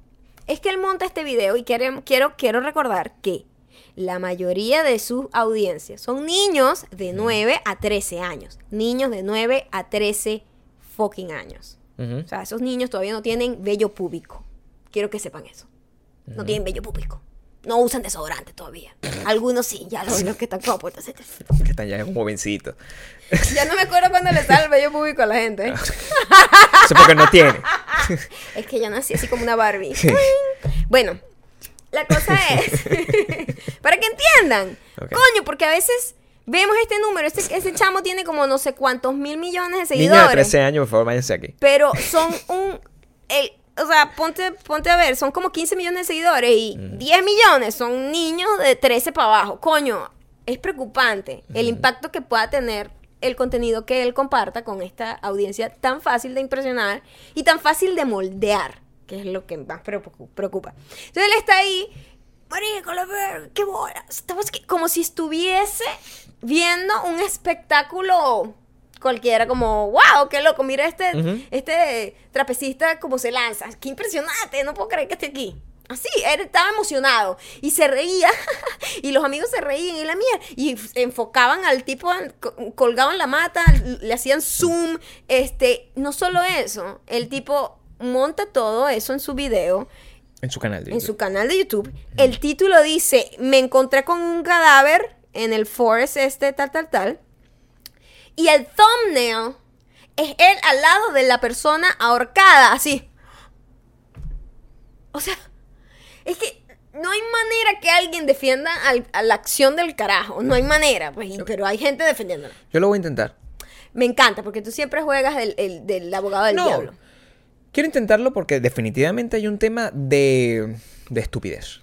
A: es que él monta este video y quiero, quiero, quiero recordar que la mayoría de sus audiencias son niños de 9 a 13 años. Niños de 9 a 13 fucking años. O sea, esos niños todavía no tienen vello púbico. Quiero que sepan eso. No tienen vello público. No usan desodorante todavía. Algunos sí, ya los, los que están como puestos. [laughs]
B: Que están ya jovencitos. [laughs]
A: Ya no me acuerdo cuando le sale el vello público a la gente. ¿eh? [laughs]
B: Eso porque no tiene.
A: Es que yo nací así como una Barbie. Bueno, la cosa es, para que entiendan, coño, porque a veces vemos este número, este, ese chamo tiene como no sé cuántos mil millones de
B: Niña de
A: seguidores,
B: 13 años, por favor, váyanse aquí.
A: pero son un, el, o sea, ponte, ponte a ver, son como 15 millones de seguidores y 10 millones son niños de 13 para abajo, coño, es preocupante el impacto que pueda tener el contenido que él comparta con esta audiencia tan fácil de impresionar y tan fácil de moldear, que es lo que más preocu- preocupa. Entonces él está ahí, marico, la verga, qué bola. Como si estuviese viendo un espectáculo cualquiera, como, wow, qué loco, mira este, este trapecista como se lanza, qué impresionante, no puedo creer que esté aquí. Así, él estaba emocionado y se reía [laughs] y los amigos se reían y la mía y enfocaban al tipo, co- colgaban la mata, le hacían zoom, este, no solo eso, el tipo monta todo eso en su video,
B: En su canal. de
A: en
B: YouTube.
A: su canal de YouTube. El título dice, me encontré con un cadáver en el forest este, tal, tal, tal. Y el thumbnail es él al lado de la persona ahorcada, así. O sea, es que no hay manera que alguien defienda al- a la acción del carajo. No hay manera, pues, pero hay gente defendiéndola.
B: Yo lo voy a intentar.
A: Me encanta, porque tú siempre juegas el, el- del abogado del
B: No.
A: diablo.
B: Quiero intentarlo porque definitivamente hay un tema de, de estupidez.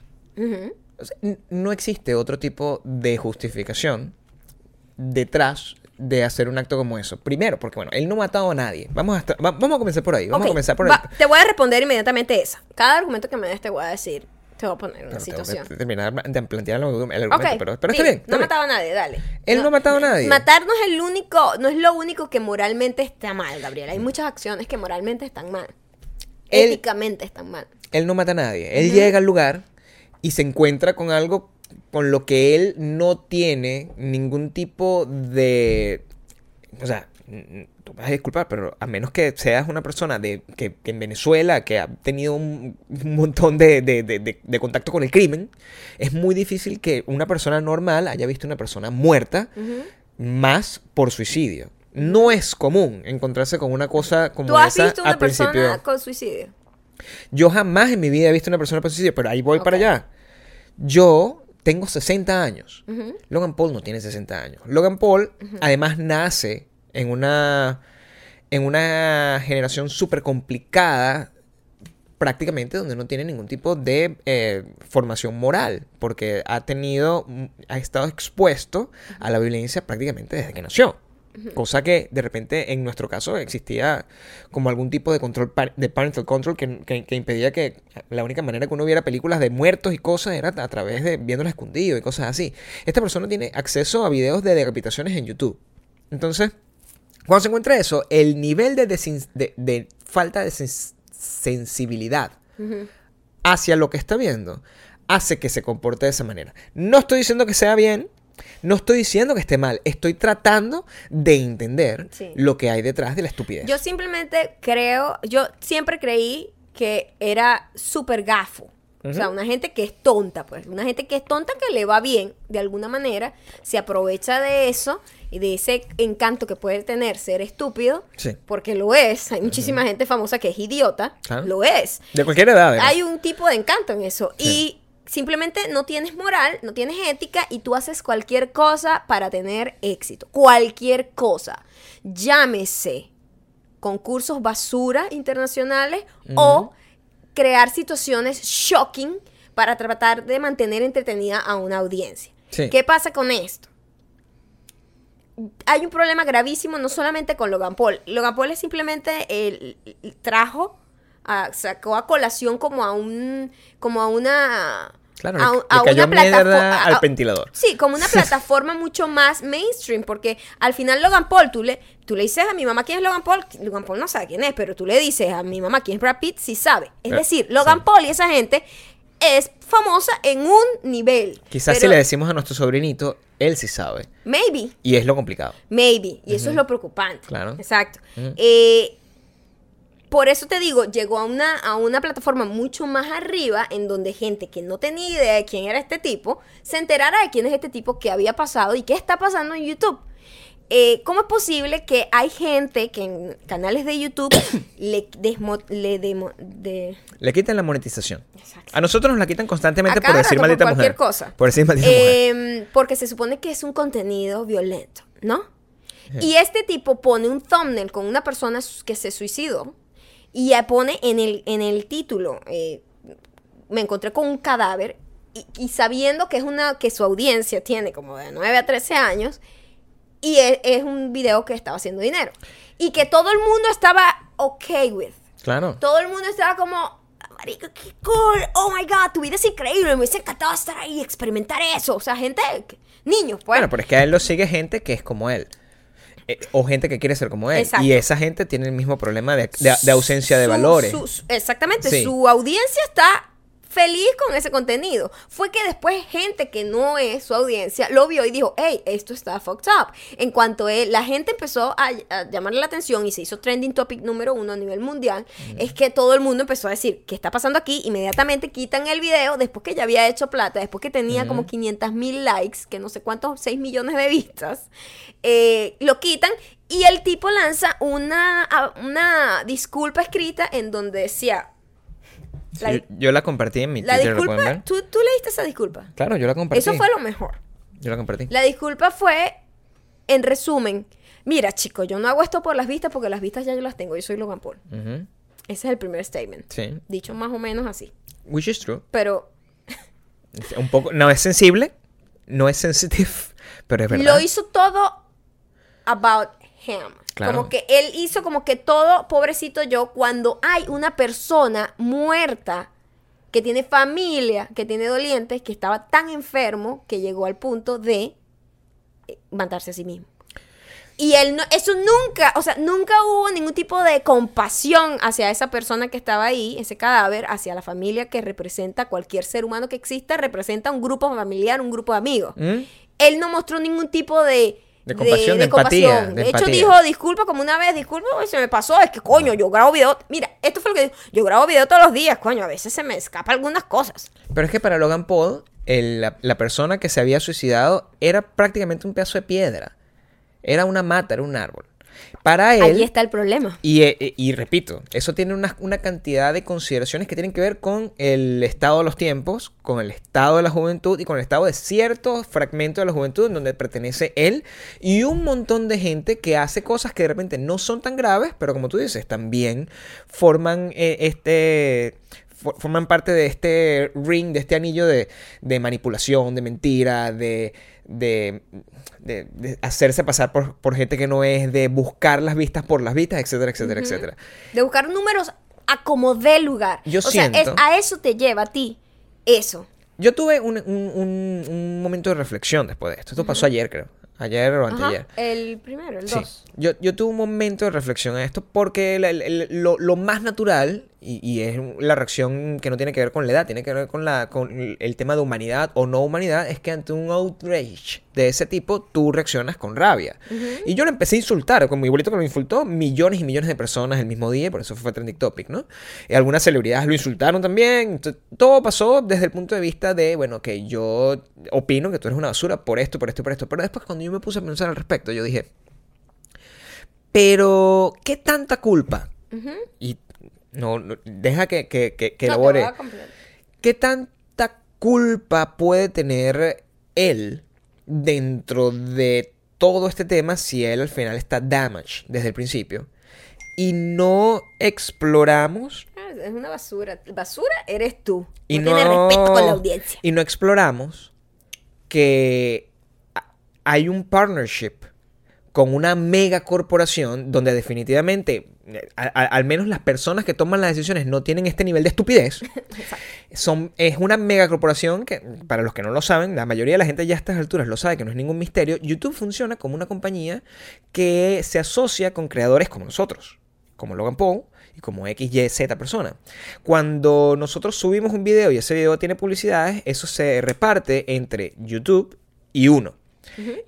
B: O sea, n- no existe otro tipo de justificación detrás de hacer un acto como eso. Primero, porque bueno, él no ha matado a nadie. Vamos a, va- vamos a comenzar por ahí. Vamos a comenzar por
A: va-
B: el...
A: Te voy a responder inmediatamente esa. Cada argumento que me des te voy a decir Te voy a poner una
B: Pero
A: situación.
B: terminar de plantear el argumento, pero, pero está bien. está
A: No ha matado a nadie, dale.
B: Él no ha matado a nadie.
A: Matar no es el único, no es lo único que moralmente está mal, Gabriel. Hay muchas acciones que moralmente están mal.
B: Él-
A: Éticamente están mal.
B: Él no mata a nadie. Él llega al lugar y se encuentra con algo con lo que él no tiene ningún tipo de... O sea, tú me vas a disculpar, pero a menos que seas una persona de que, que en Venezuela que ha tenido un, un montón de, de- de- de- contacto con el crimen, es muy difícil que una persona normal haya visto una persona muerta más por suicidio. No es común encontrarse con una cosa como
A: ¿Tú has
B: esa
A: visto una
B: al principio.
A: persona con suicidio?
B: Yo jamás en mi vida he visto una persona por suicidio, pero ahí voy para allá. Yo tengo 60 años. Logan Paul no tiene 60 años. Logan Paul, además, nace en una, en una generación súper complicada, prácticamente donde no tiene ningún tipo de eh, formación moral, porque ha tenido, ha estado expuesto a la violencia prácticamente desde que nació. Cosa que de repente en nuestro caso existía como algún tipo de control par- de parental control que, que- que impedía que la única manera que uno viera películas de muertos y cosas era a través de viéndolas escondido y cosas así. Esta persona tiene acceso a videos de decapitaciones en YouTube. Entonces, cuando se encuentra eso, el nivel de, desin- de- de falta de sens- sensibilidad hacia lo que está viendo hace que se comporte de esa manera. No estoy diciendo que sea bien, no estoy diciendo que esté mal, estoy tratando de entender
A: Sí.
B: lo que hay detrás de la estupidez.
A: Yo simplemente creo, yo siempre creí que era súper gafo. O sea, una gente que es tonta, pues. Una gente que es tonta que le va bien, de alguna manera, se aprovecha de eso y de ese encanto que puede tener ser estúpido,
B: Sí.
A: porque lo es. Hay muchísima gente famosa que es idiota, lo es.
B: de cualquier edad.
A: Hay un tipo de encanto en eso.
B: Sí.
A: Y simplemente no tienes moral, no tienes ética y tú haces cualquier cosa para tener éxito. Cualquier cosa. Llámese concursos basura internacionales o crear situaciones shocking para tratar de mantener entretenida a una audiencia.
B: Sí.
A: ¿Qué pasa con esto? Hay un problema gravísimo no solamente con Logan Paul. Logan Paul es simplemente el, el- trajo, a- sacó a colación como a un, como a una,
B: Claro,
A: a,
B: le-
A: un- a
B: le cayó
A: una plataforma,
B: al ventilador.
A: Sí, como una [laughs] plataforma mucho más mainstream, porque al final Logan Paul, tú le, tú le dices a mi mamá quién es Logan Paul, Logan Paul no sabe quién es, pero tú le dices a mi mamá quién es Brad Pitt, sí sabe. Es
B: Eh,
A: decir, Logan
B: sí.
A: Paul y esa gente es famosa en un nivel.
B: Quizás si le decimos a nuestro sobrinito, él sí sabe.
A: Maybe.
B: Y es lo complicado.
A: Maybe. Y eso es lo preocupante.
B: Claro.
A: Exacto. Eh, por eso te digo, llegó a una, a una plataforma mucho más arriba en donde gente que no tenía idea de quién era este tipo se enterara de quién es este tipo, qué había pasado y qué está pasando en YouTube. Eh, ¿Cómo es posible que hay gente que en canales de YouTube [coughs] le, desmo- le demo- de,
B: Le quitan la monetización.
A: Exacto.
B: A nosotros nos la quitan constantemente por decir
A: por
B: maldita
A: cualquier
B: mujer.
A: cosa.
B: Por decir maldita mujer.
A: Em, porque se supone que es un contenido violento, ¿no? Y este tipo pone un thumbnail con una persona que se suicidó y ya pone en el, en el título, eh, me encontré con un cadáver y, y sabiendo que es una que su audiencia tiene como de 9 a 13 años y es, es un video que estaba haciendo dinero y que todo el mundo estaba ok with.
B: Claro.
A: Todo el mundo estaba como, marico, qué cool, oh my god, tu vida es increíble, me hubiese encantado estar ahí y experimentar eso. O sea, gente, niños, pues.
B: Bueno, pero es que a él lo sigue gente que es como él. Eh, o gente que quiere ser como él.
A: Exacto.
B: Y esa gente tiene el mismo problema de, de- de ausencia de
A: Su-
B: valores.
A: su- exactamente,
B: Sí.
A: su audiencia está feliz con ese contenido. Fue que después gente que no es su audiencia lo vio y dijo, hey, esto está fucked up. En cuanto él, la gente empezó a, a llamarle la atención y se hizo trending topic número uno a nivel mundial, es que todo el mundo empezó a decir, ¿qué está pasando aquí? Inmediatamente quitan el video después que ya había hecho plata, después que tenía como 500 mil likes, que no sé cuántos, 6 millones de vistas, eh, lo quitan y el tipo lanza una, una disculpa escrita en donde decía, la,
B: yo, yo la compartí en mi
A: la
B: Twitter, ¿lo pueden
A: disculpa,
B: ver?
A: ¿tú, tú leíste esa disculpa.
B: Claro, yo la compartí.
A: Eso fue lo mejor.
B: Yo la compartí.
A: La disculpa fue, en resumen, mira chico, yo no hago esto por las vistas porque las vistas ya yo las tengo, yo soy Logan Paul.
B: Ujú.
A: Ese es el primer statement.
B: Sí.
A: Dicho más o menos así.
B: Which is true.
A: Pero
B: Un poco, no es sensible, no es sensitive, [laughs] pero es verdad.
A: lo hizo todo about him.
B: Claro.
A: Como que él hizo como que todo, pobrecito yo, cuando hay una persona muerta que tiene familia, que tiene dolientes, que estaba tan enfermo que llegó al punto de eh, matarse a sí mismo. Y él no, eso nunca, o sea, nunca hubo ningún tipo de compasión hacia esa persona que estaba ahí, ese cadáver, hacia la familia que representa cualquier ser humano que exista, representa un grupo familiar, un grupo de amigos.
B: ¿Mm?
A: Él no mostró ningún tipo de
B: De compasión, de empatía,
A: compasión.
B: de
A: De, hecho,
B: empatía.
A: dijo, disculpa como una vez, disculpa, güey, se me pasó, es que coño, yo grabo video. Mira, esto fue lo que dijo. Yo grabo video todos los días, coño, a veces se me escapan algunas cosas.
B: Pero es que para Logan Paul, el- la, la persona que se había suicidado era prácticamente un pedazo de piedra. Era una mata, era un árbol. Para él...
A: Allí está el problema.
B: Y, eh, y repito, eso tiene una, una cantidad de consideraciones que tienen que ver con el estado de los tiempos, con el estado de la juventud y con el estado de ciertos fragmentos de la juventud en donde pertenece él y un montón de gente que hace cosas que de repente no son tan graves, pero como tú dices, también forman eh, este fo- forman parte de este ring, de este anillo de, de manipulación, de mentira, de, de, de- de hacerse pasar por, por gente que no es, de buscar las vistas por las vistas, etcétera, etcétera, etcétera.
A: De buscar números a como dé lugar.
B: Yo
A: o sea, es-
B: siento-
A: a eso te lleva a ti. Eso.
B: Yo tuve un, un- un- un momento de reflexión después de esto. Esto pasó ayer, creo. Ayer o anteayer.
A: Ajá. El primero, el
B: Sí.
A: dos.
B: Yo, yo tuve un momento de reflexión a esto porque la- el- el- lo, lo más natural, y, y es la reacción que no tiene que ver con la edad, tiene que ver con, la, con el- tema de humanidad o no humanidad, es que ante un outrage de ese tipo tú reaccionas con rabia. Y yo lo empecé a insultar, con mi abuelito que lo insultó millones y millones de personas el mismo día, por eso fue trending topic, ¿no? Y algunas celebridades lo insultaron también. Entonces, todo pasó desde el punto de vista de, bueno, que yo opino que tú eres una basura por esto, por esto, por esto. Pero después cuando yo me puse a pensar al respecto, yo dije, pero, ¿qué tanta culpa? Y no, no, deja que, que, que, que
A: No,
B: elabore. ¿Qué tanta culpa puede tener él dentro de todo este tema si él al final está damaged desde el principio? Y no exploramos
A: Ah, Es una basura. Basura eres tú.
B: y
A: no,
B: no,
A: tienes respeto con la audiencia.
B: Y no exploramos que hay un partnership con una mega corporación donde definitivamente, a- a- al menos las personas que toman las decisiones no tienen este nivel de estupidez. [laughs] Son, es una mega corporación que, para los que no lo saben, la mayoría de la gente ya a estas alturas lo sabe, que no es ningún misterio. YouTube funciona como una compañía que se asocia con creadores como nosotros, como Logan Paul y como XYZ persona. Cuando nosotros subimos un video y ese video tiene publicidades, eso se reparte entre YouTube y uno.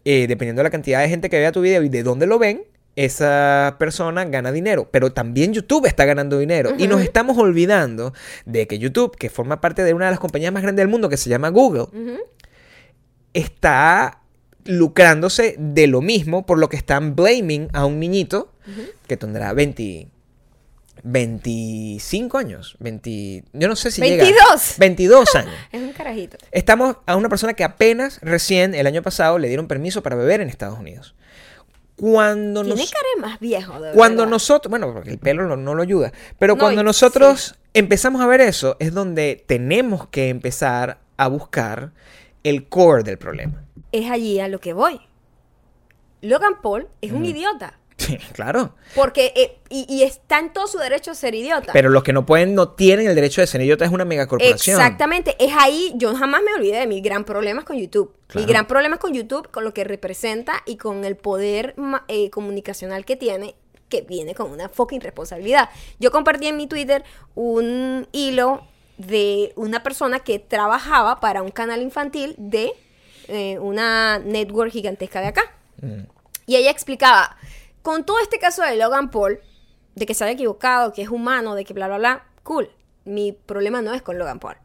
B: Eh, dependiendo de la cantidad de gente que vea tu video y de dónde lo ven, esa persona gana dinero. Pero también YouTube está ganando dinero. Y nos estamos olvidando de que YouTube, que forma parte de una de las compañías más grandes del mundo, que se llama Google, está lucrándose de lo mismo, por lo que están blaming a un niñito que tendrá 20, 25 años. 20, yo no sé si llega.
A: 22.
B: 22 [laughs] años.
A: Es un carajito.
B: Estamos a una persona que apenas recién el año pasado le dieron permiso para beber en Estados Unidos. Cuando
A: Tiene
B: nos,
A: cara más viejo, de
B: cuando
A: verdad.
B: nosotros, bueno, porque el pelo no, no lo ayuda, pero
A: No,
B: cuando nosotros empezamos a ver eso, es donde tenemos que empezar a buscar el core del problema.
A: Es allí a lo que voy. Logan Paul es un idiota.
B: Sí, [laughs] claro.
A: Porque, eh, y, y está en todo su derecho a ser idiota.
B: Pero los que no pueden, no tienen el derecho de ser idiota, es una megacorporación.
A: Exactamente, es ahí, yo jamás me olvidé de mi gran problema con YouTube.
B: Claro.
A: Mi gran problema con YouTube, con lo que representa y con el poder eh, comunicacional que tiene, que viene con una fucking responsabilidad. Yo compartí en mi Twitter un hilo de una persona que trabajaba para un canal infantil de eh, una network gigantesca de acá.
B: Mm.
A: Y ella explicaba, con todo este caso de Logan Paul, de que se había equivocado, que es humano, de que bla, bla, bla, cool. Mi problema no es con Logan Paul.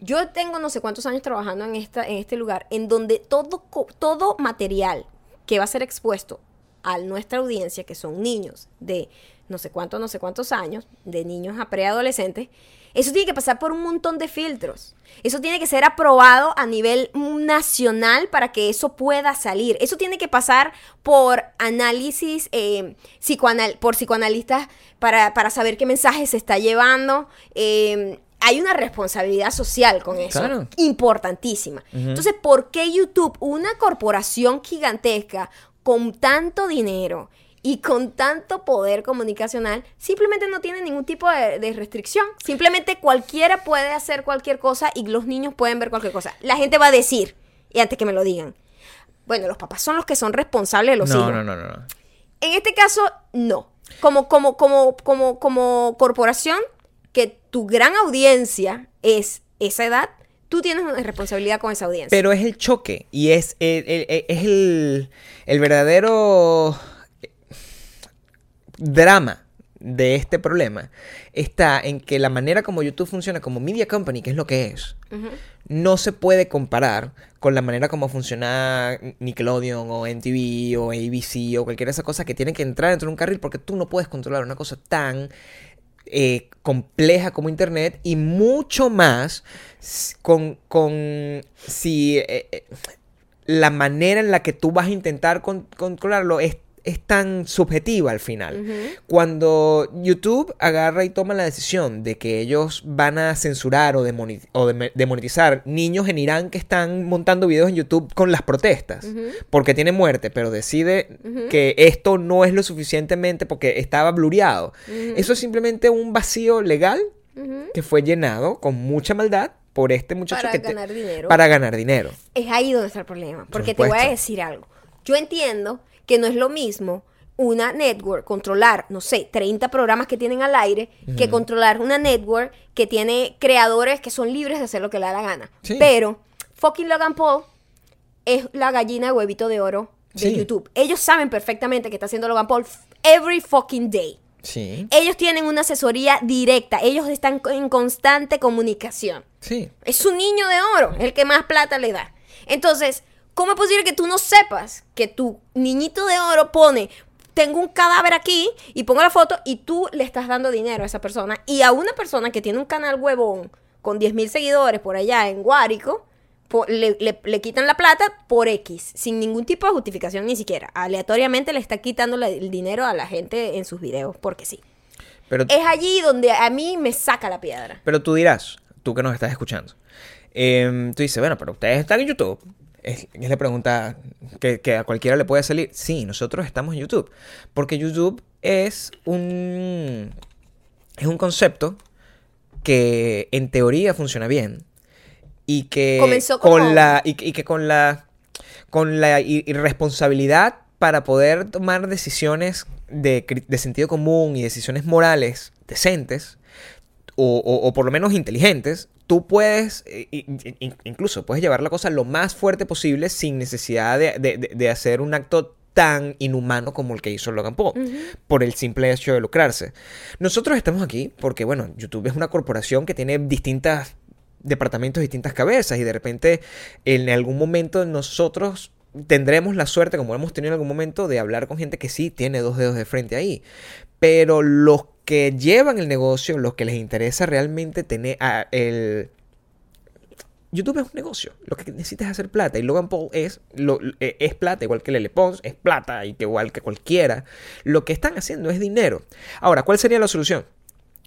A: Yo tengo no sé cuántos años trabajando en, esta, en este lugar, en donde todo, todo material que va a ser expuesto a nuestra audiencia, que son niños de no sé cuántos, no sé cuántos años, de niños a preadolescentes, eso tiene que pasar por un montón de filtros. Eso tiene que ser aprobado a nivel nacional para que eso pueda salir. Eso tiene que pasar por análisis, eh, psicoanal por psicoanalistas para, para saber qué mensaje se está llevando. Eh, hay una responsabilidad social con eso.
B: Claro.
A: Importantísima. Entonces, ¿por qué YouTube, una corporación gigantesca con tanto dinero y con tanto poder comunicacional, simplemente no tiene ningún tipo de, de restricción. Simplemente cualquiera puede hacer cualquier cosa y los niños pueden ver cualquier cosa. La gente va a decir, y antes que me lo digan, bueno, los papás son los que son responsables de los
B: No,
A: hijos.
B: no, no, no, no.
A: En este caso, no. Como, como, como, como, como corporación, que tu gran audiencia es esa edad, tú tienes una responsabilidad con esa audiencia.
B: Pero es el choque y es el, el- el- es el, el verdadero drama de este problema está en que la manera como YouTube funciona como media company, que es lo que es, no se puede comparar con la manera como funciona Nickelodeon o NTV o ABC o cualquiera de esas cosas que tienen que entrar dentro de un carril porque tú no puedes controlar una cosa tan eh, compleja como Internet y mucho más con, con si eh, eh, la manera en la que tú vas a intentar con- controlarlo es, es tan subjetiva al final. Cuando YouTube agarra y toma la decisión de que ellos van a censurar o, demonetizar niños en Irán que están montando videos en YouTube con las protestas, porque tiene muerte, pero decide que esto no es lo suficientemente porque estaba blureado. Eso es simplemente un vacío legal que fue llenado con mucha maldad por este muchacho
A: Para
B: que te-
A: ganar dinero.
B: para ganar dinero.
A: Es ahí donde está el problema. Porque te voy a decir algo. Yo entiendo que no es lo mismo una network controlar, no sé, 30 programas que tienen al aire, que controlar una network que tiene creadores que son libres de hacer lo que le da la gana.
B: Sí.
A: Pero fucking Logan Paul es la gallina de huevito de oro de
B: Sí.
A: YouTube. Ellos saben perfectamente que está haciendo Logan Paul every fucking day.
B: Sí,
A: Ellos tienen una asesoría directa, ellos están en constante comunicación.
B: sí.
A: Es un niño de oro, el que más plata le da. Entonces, ¿cómo es posible que tú no sepas que tu niñito de oro pone, tengo un cadáver aquí y pongo la foto y tú le estás dando dinero a esa persona? Y a una persona que tiene un canal huevón con 10 mil seguidores por allá en Guárico, le, le- le quitan la plata por X, sin ningún tipo de justificación ni siquiera. Aleatoriamente le está quitando la- el dinero a la gente en sus videos, porque sí.
B: Pero,
A: Es allí donde a mí me saca la piedra.
B: pero tú dirás, tú que nos estás escuchando, em, tú dices, bueno, pero ustedes están en YouTube. Es, es la pregunta que, que a cualquiera le puede salir. Sí, nosotros estamos en YouTube. Porque YouTube es un, es un concepto que en teoría funciona bien. Y que
A: Comenzó
B: con
A: como-
B: la. Y, y que con la. Con la irresponsabilidad para poder tomar decisiones de, de sentido común y decisiones morales decentes, o, o- o por lo menos inteligentes, tú puedes, eh, incluso puedes llevar la cosa lo más fuerte posible sin necesidad de, de- de- de hacer un acto tan inhumano como el que hizo Logan Paul, por el simple hecho de lucrarse. Nosotros estamos aquí porque, bueno, YouTube es una corporación que tiene distintas departamentos, distintas cabezas y de repente en algún momento nosotros tendremos la suerte, como hemos tenido en algún momento, de hablar con gente que sí tiene dos dedos de frente ahí. Pero los que llevan el negocio, los que les interesa realmente tener ah, el... YouTube es un negocio, lo que necesitas es hacer plata y Logan Paul es, eh, plata, igual que Lele Pons, es plata igual que cualquiera. Lo que están haciendo es dinero. Ahora, ¿cuál sería la solución?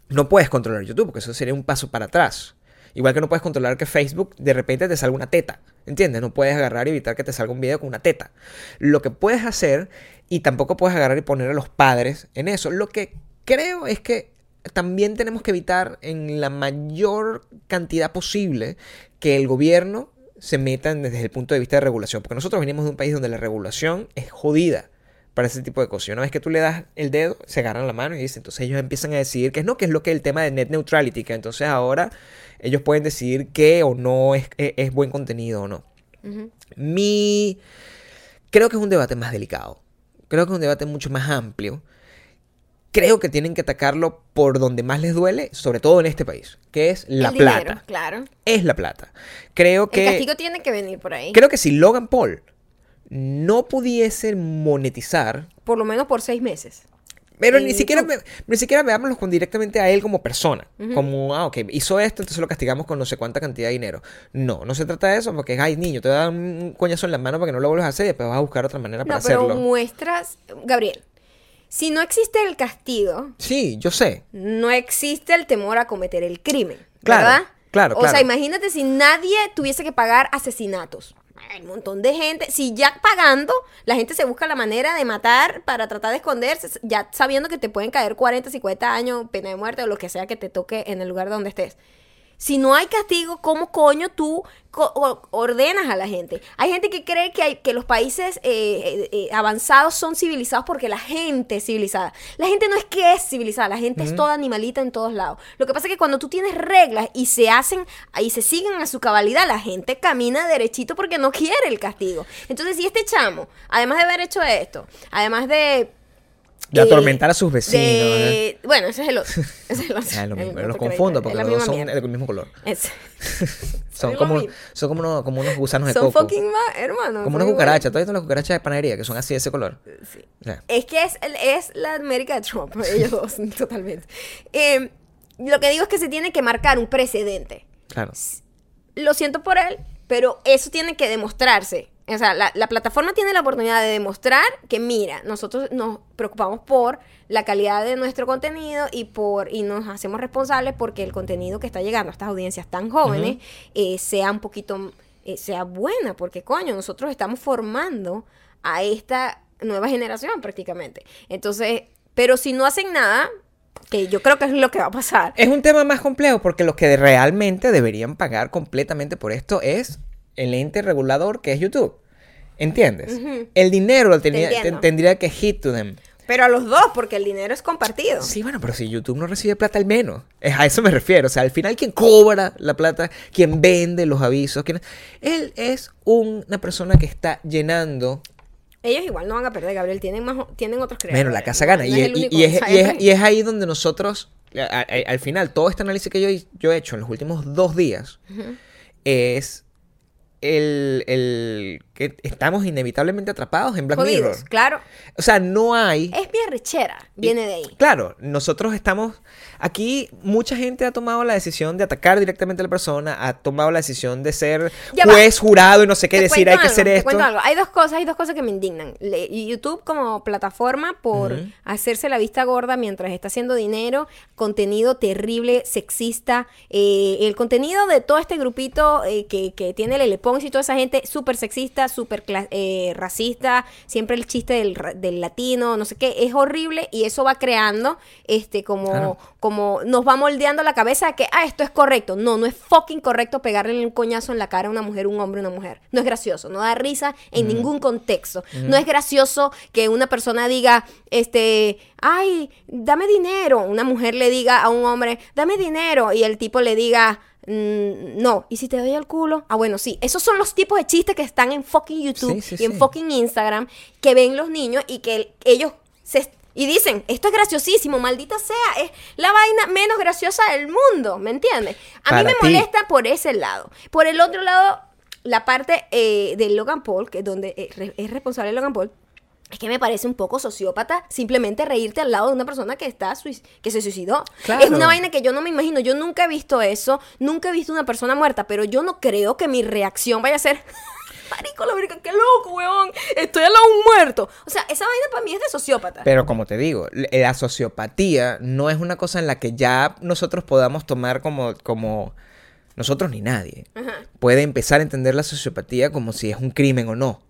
B: No puedes controlar YouTube, porque eso sería un paso para atrás. Igual que no puedes controlar que Facebook de repente te salga una teta. ¿Entiendes? No puedes agarrar y evitar que te salga un video con una teta. Lo que puedes hacer, y tampoco puedes agarrar y poner a los padres en eso. Lo que creo es que también tenemos que evitar en la mayor cantidad posible que el gobierno se meta desde el punto de vista de regulación. Porque nosotros venimos de un país donde la regulación es jodida para ese tipo de cosas. Y una vez que tú le das el dedo, se agarran la mano y dicen, entonces ellos empiezan a decidir que es no, que es lo que es el tema de net neutrality, que entonces ahora ellos pueden decidir qué o no es, es- es buen contenido o no. Mi... Creo que es un debate más delicado. Creo que es un debate mucho más amplio. Creo que tienen que atacarlo por donde más les duele, sobre todo en este país, que es la
A: El
B: plata.
A: dinero, claro.
B: Es la plata. Creo que...
A: El castigo tiene que venir por ahí.
B: Creo que si Logan Paul no pudiese monetizar,
A: Por lo menos por seis meses.
B: pero ni siquiera, me- ni siquiera veámoslo con directamente a él como persona. Como, ah, ok, hizo esto, entonces lo castigamos con no sé cuánta cantidad de dinero. No, no se trata de eso, porque, ay, niño, te voy a dar un coñazo en la mano para que no lo vuelvas a hacer y después vas a buscar otra manera para
A: No, pero
B: hacerlo.
A: muestras, Gabriel, si no existe el castigo,
B: Sí, yo sé.
A: no existe el temor a cometer el crimen.
B: Claro,
A: ¿Verdad?
B: claro,
A: O
B: claro.
A: sea, imagínate si nadie tuviese que pagar asesinatos. hay un montón de gente. Si ya pagando, la gente se busca la manera de matar para tratar de esconderse, ya sabiendo que te pueden caer 40, 50 años, pena de muerte o lo que sea que te toque en el lugar donde estés. Si no hay castigo, ¿cómo coño tú co- ordenas a la gente? Hay gente que cree que, hay, que los países eh, eh, eh, avanzados son civilizados porque la gente es civilizada. La gente no es que es civilizada, la gente es toda animalita en todos lados. Lo que pasa es que cuando tú tienes reglas y se hacen y se siguen a su cabalidad, la gente camina derechito porque no quiere el castigo. Entonces, si este chamo, además de haber hecho esto, además de
B: De atormentar a sus vecinos.
A: de- Bueno, ese es el otro. Ese [laughs] es el otro.
B: Ah, es lo
A: El [laughs]
B: mismo, los confundo porque los dos son
A: mierda.
B: del mismo color.
A: Es- [laughs]
B: Son
A: lo
B: como, son como, unos, como unos gusanos de
A: Son
B: coco.
A: fucking más, hermano.
B: como
A: son
B: unas cucarachas. ¿Todavía las cucarachas de panadería que son así de ese color?
A: Sí.
B: O sea,
A: Es que es, es la América de Trump, ellos dos, totalmente. Eh, lo que digo es que se tiene que marcar un precedente.
B: claro.
A: Lo siento por él, pero eso tiene que demostrarse. O sea, la, la plataforma tiene la oportunidad de demostrar que, mira, nosotros nos preocupamos por la calidad de nuestro contenido y por y nos hacemos responsables porque el contenido que está llegando a estas audiencias tan jóvenes eh, sea un poquito, eh, sea buena, porque coño, nosotros estamos formando a esta nueva generación prácticamente. Entonces, pero si no hacen nada, que yo creo que es lo que va a pasar.
B: Es un tema más complejo porque los que realmente deberían pagar completamente por esto es el ente regulador que es YouTube. ¿Entiendes? El dinero
A: Te
B: tendría que hit to them.
A: Pero a los dos, porque el dinero es compartido.
B: Sí, bueno, pero si YouTube no recibe plata al menos. Es a eso me refiero. O sea, al final quien cobra la plata, quien vende los avisos, quien... él es una persona que está llenando
A: Ellos igual no van a perder, Gabriel. Tienen más, tienen otros creadores.
B: Bueno, la casa gana.
A: No
B: y,
A: es
B: y- y y ahí donde nosotros, a- a- al final, todo este análisis que yo, yo he hecho en los últimos dos días es el, el que estamos inevitablemente atrapados en Black
A: jodidos,
B: Mirror.
A: Claro.
B: O sea, no hay...
A: Es mi arrechera. Viene de ahí.
B: Claro, nosotros estamos aquí, mucha gente ha tomado la decisión de atacar directamente a la persona, ha tomado la decisión de ser
A: Ya va.
B: juez, jurado y no sé qué,
A: Te
B: decir hay que hacer
A: te
B: esto.
A: cuento algo. Hay dos cosas, hay dos cosas que me indignan. Le- YouTube como plataforma por hacerse la vista gorda mientras está haciendo dinero, contenido terrible, sexista, eh, el contenido de todo este grupito eh, que, que tiene Pons y toda esa gente súper sexista, súper eh, racista, siempre el chiste del, del latino, no sé qué, es horrible y eso va creando este como,
B: Claro.
A: como nos va moldeando la cabeza de que, ah, esto es correcto. No, no es fucking correcto pegarle un coñazo en la cara a una mujer, un hombre, una mujer. No es gracioso, no da risa en ningún contexto. No es gracioso que una persona diga, este, ay, dame dinero. Una mujer le diga a un hombre, dame dinero. Y el tipo le diga, "Mm, no. ¿Y si te doy el culo? Ah, bueno, sí. Esos son los tipos de chistes que están en fucking YouTube
B: Sí, sí,
A: y en fucking Instagram que ven los niños y que ellos se y dicen, esto es graciosísimo, maldita sea, es la vaina menos graciosa del mundo, ¿me entiendes? A
B: Para
A: mí me
B: ti.
A: molesta por ese lado. Por el otro lado, la parte eh, de Logan Paul, que es donde eh, es responsable Logan Paul, es que me parece un poco sociópata simplemente reírte al lado de una persona que está que se suicidó.
B: Claro.
A: Es una vaina que yo no me imagino. Yo nunca he visto eso, nunca he visto una persona muerta, pero yo no creo que mi reacción vaya a ser. [laughs] Marico, la verga, qué loco, weón. Estoy al lado de un muerto. O sea, esa vaina para mí es de sociópata.
B: Pero como te digo, la sociopatía no es una cosa en la que ya nosotros podamos tomar como, como nosotros ni nadie.
A: Ajá.
B: Puede empezar a entender la sociopatía como si es un crimen o no.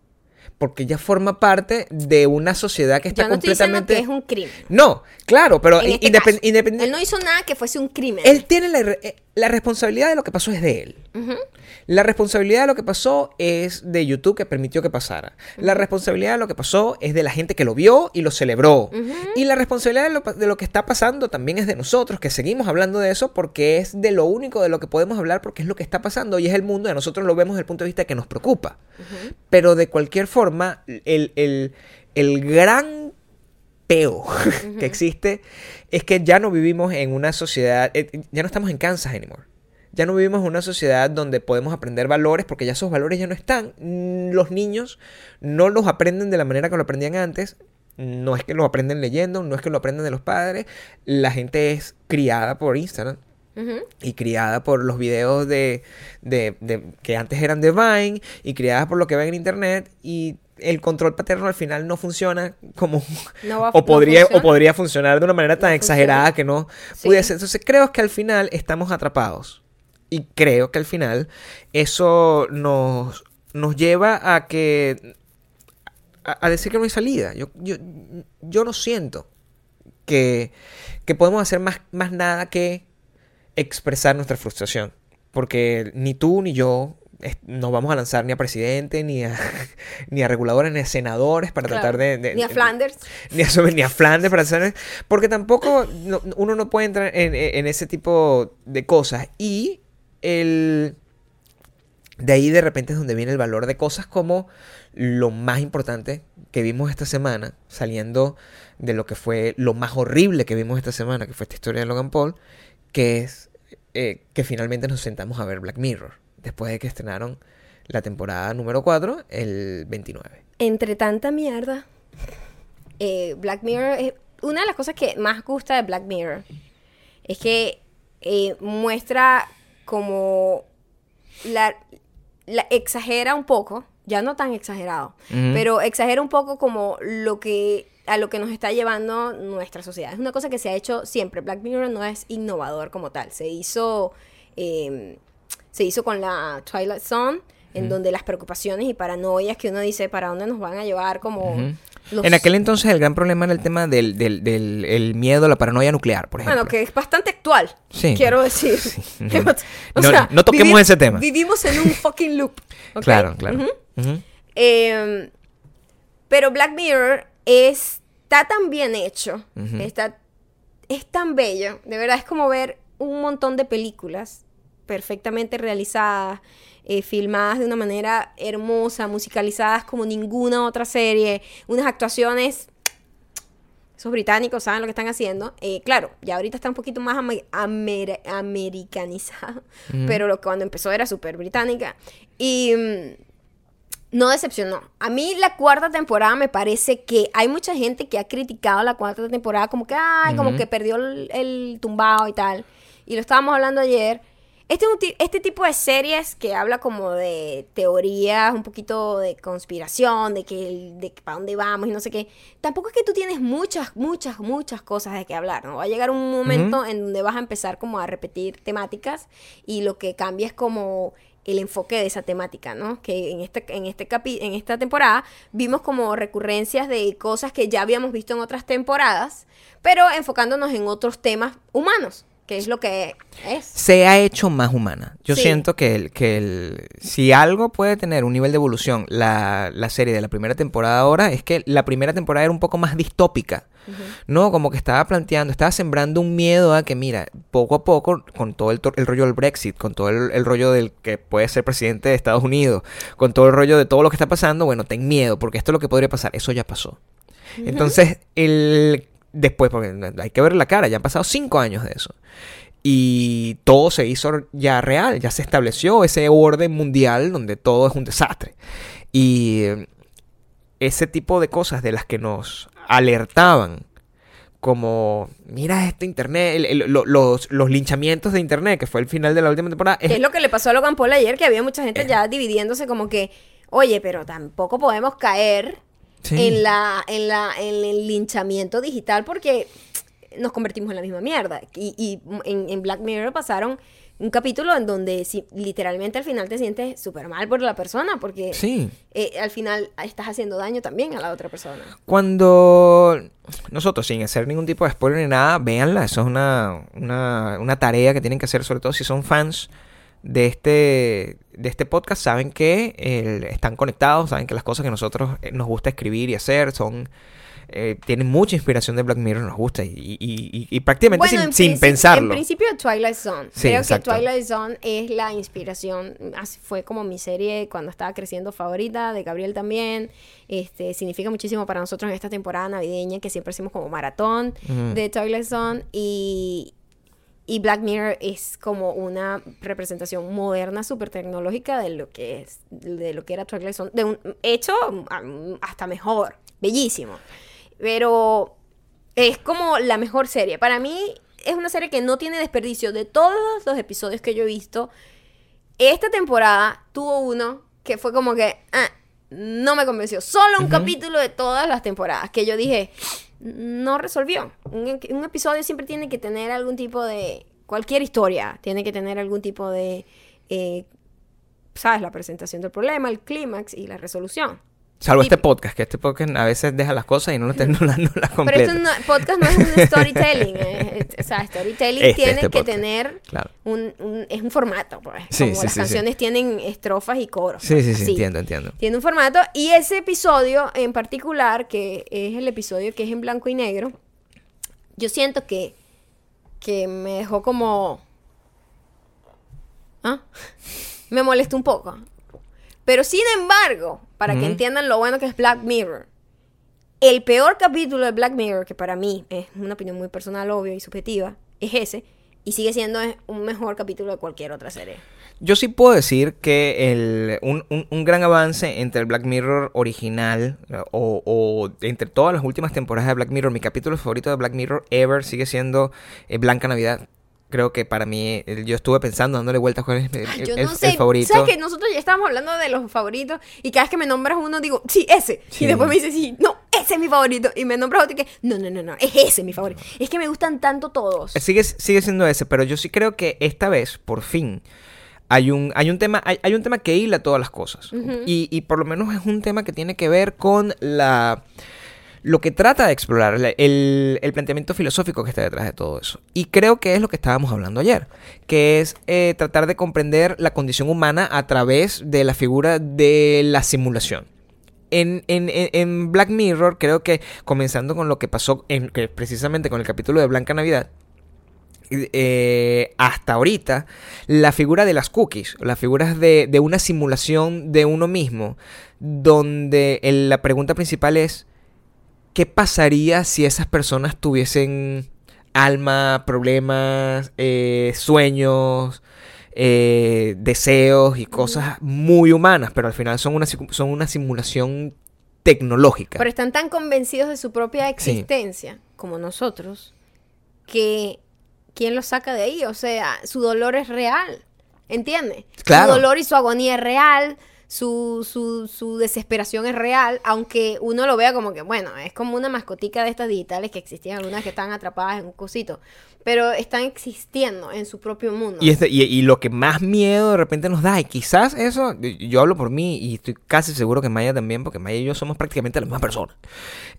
B: Porque ya forma parte de una sociedad que está
A: Yo no estoy
B: completamente...
A: que es un crimen.
B: No, claro, pero
A: este
B: independ-
A: caso,
B: independ-
A: él no hizo nada que fuese un crimen.
B: él tiene la, eh, la responsabilidad de lo que pasó es de él. La responsabilidad de lo que pasó es de YouTube que permitió que pasara. La responsabilidad de lo que pasó es de la gente que lo vio y lo celebró. Y la responsabilidad de lo, de lo que está pasando también es de nosotros, que seguimos hablando de eso porque es de lo único de lo que podemos hablar porque es lo que está pasando y es el mundo y nosotros lo vemos desde el punto de vista que nos preocupa. Pero de cualquier forma, el, el- el gran peo [laughs] que existe es que ya no vivimos en una sociedad, eh, ya no estamos en Kansas anymore. Ya no vivimos en una sociedad donde podemos aprender valores porque ya esos valores ya no están. Mm, Los niños no los aprenden de la manera que lo aprendían antes. No es que lo aprenden leyendo, no es que lo aprenden de los padres. La gente es criada por Instagram Y criada por los videos de, de- de- que antes eran de Vine y criada por lo que ven en internet y el control paterno al final no funciona como
A: No va- [laughs]
B: o
A: no
B: podría o podría funcionar de una manera tan
A: No
B: exagerada que no
A: Sí.
B: pudiese entonces creo que al final estamos atrapados y creo que al final eso nos nos lleva a que a, a decir que no hay salida. Yo, yo, yo no siento que, que podemos hacer más, más nada que expresar nuestra frustración. Porque ni tú ni yo es- nos vamos a lanzar ni a presidente, ni a, [laughs] ni a reguladores, ni a senadores para
A: Claro.
B: tratar de, de-
A: Ni a Flanders. [laughs]
B: ni a, ni a Flandes para hacer porque tampoco no- uno no puede entrar en, en ese tipo de cosas y el de ahí de repente es donde viene el valor de cosas como lo más importante que vimos esta semana saliendo de lo que fue lo más horrible que vimos esta semana que fue esta historia de Logan Paul que es eh, que finalmente nos sentamos a ver Black Mirror después de que estrenaron la temporada número 4 el 29
A: Entre tanta mierda, eh, Black Mirror es una de las cosas que más gusta de Black Mirror es que eh, muestra como la, la exagera un poco, ya no tan exagerado, pero exagera un poco como lo que a lo que nos está llevando nuestra sociedad. Es una cosa que se ha hecho siempre. Black Mirror no es innovador como tal. Se hizo eh, se hizo con la Twilight Zone, en donde las preocupaciones y paranoias que uno dice para dónde nos van a llevar como los-
B: En aquel entonces el gran problema era el tema del, del, del- el miedo, la paranoia nuclear, por ejemplo.
A: Bueno, que es bastante actual.
B: Sí.
A: Quiero [laughs] decir. [laughs]
B: No- [laughs] no- no toquemos ese tema.
A: Vivimos en un fucking loop.
B: Claro, claro.
A: Eh, pero Black Mirror está tan bien hecho, está, es tan bello, de verdad es como ver un montón de películas perfectamente realizadas, eh, filmadas de una manera hermosa, musicalizadas como ninguna otra serie, unas actuaciones esos británicos saben lo que están haciendo. Eh, claro, ya ahorita está un poquito más ame- amer- americanizado, pero lo, cuando empezó era súper británica. Y mm, no decepcionó. A mí la cuarta temporada me parece que hay mucha gente que ha criticado la cuarta temporada como que, ay, como que perdió el, el tumbado y tal. Y lo estábamos hablando ayer. Este, este tipo de series que habla como de teorías, un poquito de conspiración, de que, de que para dónde vamos y no sé qué. Tampoco es que tú tienes muchas, muchas, muchas cosas de qué hablar, ¿no? Va a llegar un momento en donde vas a empezar como a repetir temáticas y lo que cambia es como el enfoque de esa temática, ¿no? Que en este, en este capi- en esta temporada vimos como recurrencias de cosas que ya habíamos visto en otras temporadas, pero enfocándonos en otros temas humanos, que es lo que es.
B: Se ha hecho más humana. Yo
A: Sí.
B: siento que, el, que el, si algo puede tener un nivel de evolución, la, la serie de la primera temporada ahora, es que la primera temporada era un poco más distópica. ¿No? Como que estaba planteando, estaba sembrando un miedo a que, mira, poco a poco, con todo el, rollo del Brexit, con todo el, el rollo del que puede ser presidente de Estados Unidos, con todo el rollo de todo lo que está pasando, bueno, ten miedo, porque esto es lo que podría pasar, eso ya pasó. Entonces, el después, porque hay que ver la cara, ya han pasado cinco años de eso. Y todo se hizo ya real, ya se estableció ese orden mundial donde todo es un desastre. Y eh, ese tipo de cosas de las que nos alertaban, como, mira este internet, el- el- lo- los, los linchamientos de internet, que fue el final de la última temporada, es-
A: lo que le pasó a Logan Paul ayer, que había mucha gente ya dividiéndose como que, oye, pero tampoco podemos caer
B: Sí.
A: en la, en la, en el linchamiento digital porque nos convertimos en la misma mierda. Y, y en, en Black Mirror pasaron un capítulo en donde si, literalmente al final te sientes súper mal por la persona porque
B: Sí.
A: eh, al final estás haciendo daño también a la otra persona.
B: Cuando nosotros, sin hacer ningún tipo de spoiler ni nada, véanla. Eso es una, una, una tarea que tienen que hacer, sobre todo si son fans de este, de este podcast. Saben que eh, están conectados, saben que las cosas que nosotros eh, nos gusta escribir y hacer son... eh, tienen mucha inspiración de Black Mirror, nos gusta. Y, y- y- y prácticamente sin, sin pensarlo.
A: En principio Twilight Zone.
B: Sí,
A: Creo
B: exacto.
A: que Twilight Zone es la inspiración. así Fue como mi serie cuando estaba creciendo favorita, de Gabriel también. Este, significa muchísimo para nosotros en esta temporada navideña que siempre hacemos como maratón de Twilight Zone. Y, y Black Mirror es como una representación moderna, súper tecnológica de lo que es, de lo que era Twilight Zone. De un, hecho um, hasta mejor, bellísimo. Pero es como la mejor serie. Para mí es una serie que no tiene desperdicio. De todos los episodios que yo he visto, esta temporada tuvo uno que fue como que ah, no me convenció. Solo un capítulo de todas las temporadas que yo dije no resolvió. Un, un episodio siempre tiene que tener algún tipo de cualquier historia tiene que tener algún tipo de eh, ¿sabes? La presentación del problema, el clímax y la resolución.
B: Salvo este podcast, que este podcast a veces deja las cosas y no, te- no las no las
A: Pero
B: completa.
A: esto no, podcast no es un [laughs] storytelling. eh, es- o sea, storytelling
B: Este,
A: tiene
B: este
A: que
B: podcast.
A: tener
B: Claro.
A: un, un- es un formato, pues.
B: Sí,
A: como
B: sí,
A: las
B: sí,
A: canciones tienen estrofas y coros.
B: Sí,
A: pues,
B: sí, sí,
A: así.
B: entiendo, entiendo.
A: Tiene un formato y ese episodio en particular, que es el episodio que es en blanco y negro, yo siento que, que me dejó como... ¿Ah? Me molestó un poco. Pero sin embargo, para que entiendan lo bueno que es Black Mirror, el peor capítulo de Black Mirror, que para mí es una opinión muy personal, obvio y subjetiva, es ese. Y sigue siendo un mejor capítulo de cualquier otra serie.
B: Yo sí puedo decir que el, un, un- un gran avance entre el Black Mirror original o, o entre todas las últimas temporadas de Black Mirror, mi capítulo favorito de Black Mirror ever sigue siendo eh, Blanca Navidad. Creo que para mí, yo estuve pensando, dándole vueltas cuál es el,
A: Yo no
B: el
A: sé.
B: favorito.
A: ¿Sabes que nosotros ya estábamos hablando de los favoritos y cada vez que me nombras uno digo, sí, ese.
B: Sí.
A: Y después me dices, sí, no, ese es mi favorito. Y me nombras otro y que, no, no, no, no, es ese mi favorito. Es que me gustan tanto todos.
B: Eh, Sigue, sigue siendo ese, pero yo sí creo que esta vez, por fin, hay un, hay un tema, hay, hay un tema que hila todas las cosas. y, y por lo menos es un tema que tiene que ver con la lo que trata de explorar, el, el planteamiento filosófico que está detrás de todo eso. Y creo que es lo que estábamos hablando ayer, que es eh, tratar de comprender la condición humana a través de la figura de la simulación. En, en- en- Black Mirror, creo que comenzando con lo que pasó en, que precisamente con el capítulo de Blanca Navidad, eh, hasta ahorita, la figura de las cookies, las figuras de, de una simulación de uno mismo, donde la pregunta principal es, ¿qué pasaría si esas personas tuviesen alma, problemas, eh, sueños, eh, deseos y cosas muy humanas, pero al final son una, son una simulación tecnológica?
A: Pero están tan convencidos de su propia
B: Sí.
A: existencia, como nosotros, que ¿quién los saca de ahí? O sea, su dolor es real. ¿Entiendes?
B: Claro.
A: Su dolor y su agonía es real. Su, su, su desesperación es real, aunque uno lo vea como que, bueno, es como una mascotica de estas digitales que existían, algunas que están atrapadas en un cosito, pero están existiendo en su propio mundo.
B: Y, este- y, y lo que más miedo de repente nos da, y quizás eso, yo hablo por mí y estoy casi seguro que Maya también, porque Maya y yo somos prácticamente la misma persona.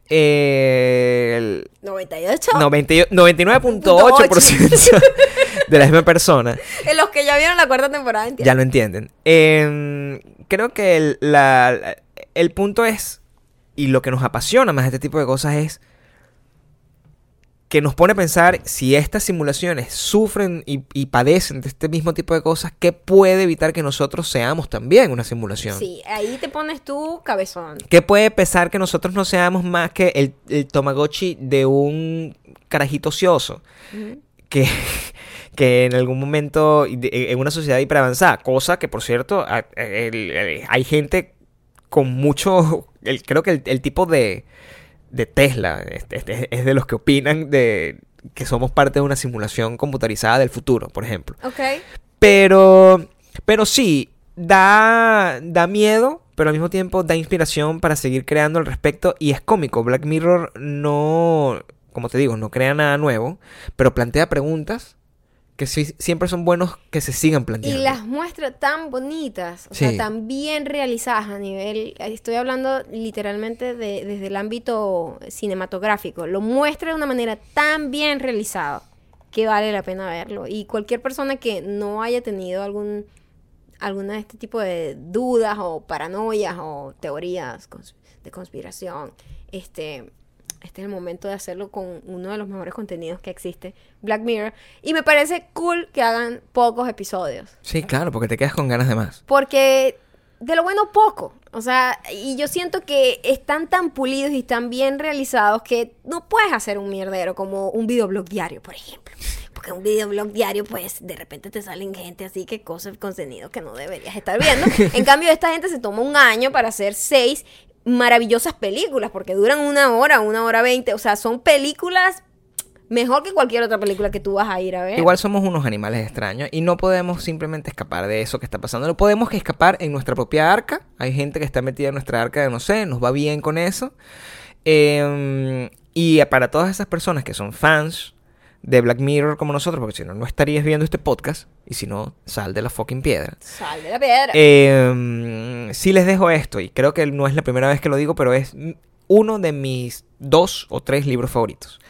B: Eh, el
A: 98.
B: 90 y- 99.8% [laughs] de la misma persona. [laughs]
A: En los que ya vieron la cuarta temporada, entiendo.
B: Ya lo entienden. Em, creo que el, la- el punto es, y lo que nos apasiona más de este tipo de cosas es que nos pone a pensar si estas simulaciones sufren y, y padecen de este mismo tipo de cosas, ¿qué puede evitar que nosotros seamos también una simulación?
A: Sí, ahí te pones tú cabezón.
B: ¿Qué puede pesar que nosotros no seamos más que el, el Tamagotchi de un carajito ocioso? que, que en algún momento en una sociedad hiperavanzada, cosa que por cierto hay gente con mucho, [laughs] el- creo que el, el tipo de, de Tesla es de los que opinan de que somos parte de una simulación computarizada del futuro, por ejemplo.
A: Ok.
B: Pero, pero sí, da, da miedo, pero al mismo tiempo da inspiración para seguir creando al respecto. Y es cómico. Black Mirror no, como te digo, no crea nada nuevo, pero plantea preguntas que sí- siempre son buenos que se sigan
A: Y
B: planteando.
A: las muestra tan bonitas, o
B: Sí.
A: sea, tan bien realizadas a nivel, estoy hablando literalmente de, desde el ámbito cinematográfico, lo muestra de una manera tan bien realizada que vale la pena verlo. Y cualquier persona que no haya tenido algún alguna de este tipo de dudas o paranoias o teorías de conspiración, este, este es el momento de hacerlo con uno de los mejores contenidos que existe, Black Mirror. Y me parece cool que hagan pocos episodios.
B: Sí, claro, porque te quedas con ganas de más.
A: Porque de lo bueno poco. O sea, y yo siento que están tan pulidos y tan bien realizados que no puedes hacer un mierdero como un videoblog diario, por ejemplo. Porque un videoblog diario, pues, de repente te salen gente así que cosas, contenido que no deberías estar viendo. [laughs] En cambio, esta gente se toma un año para hacer seis maravillosas películas, porque duran una hora, una hora veinte. O sea, son películas mejor que cualquier otra película que tú vas a ir a ver.
B: Igual somos unos animales extraños y no podemos simplemente escapar de eso que está pasando. No podemos que escapar en nuestra propia arca. Hay gente que está metida en nuestra arca de no sé, nos va bien con eso. Eh, y para todas esas personas que son fans de Black Mirror como nosotros, porque si no, no estarías viendo este podcast. Y si no, sal de la fucking piedra.
A: Sal de la piedra.
B: Eh, sí les dejo esto, y creo que no es la primera vez que lo digo, pero es uno de mis dos o tres libros favoritos.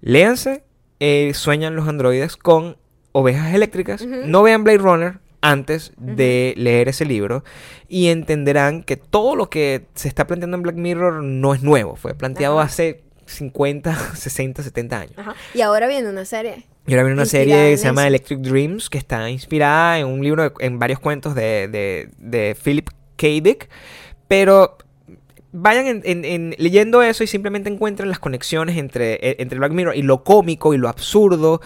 B: Léanse eh, Sueñan los androides con ovejas eléctricas. No vean Blade Runner antes de leer ese libro y entenderán que todo lo que se está planteando en Black Mirror no es nuevo. Fue planteado hace 50, 60, 70 años.
A: Ajá. Y ahora viene una serie.
B: Y ahora viene una serie que se llama. Electric Dreams, que está inspirada en un libro, de- en varios cuentos de, de, de Philip K. Dick. Pero vayan en- en- en- leyendo eso y simplemente encuentren las conexiones entre, e- entre Black Mirror y lo cómico y lo absurdo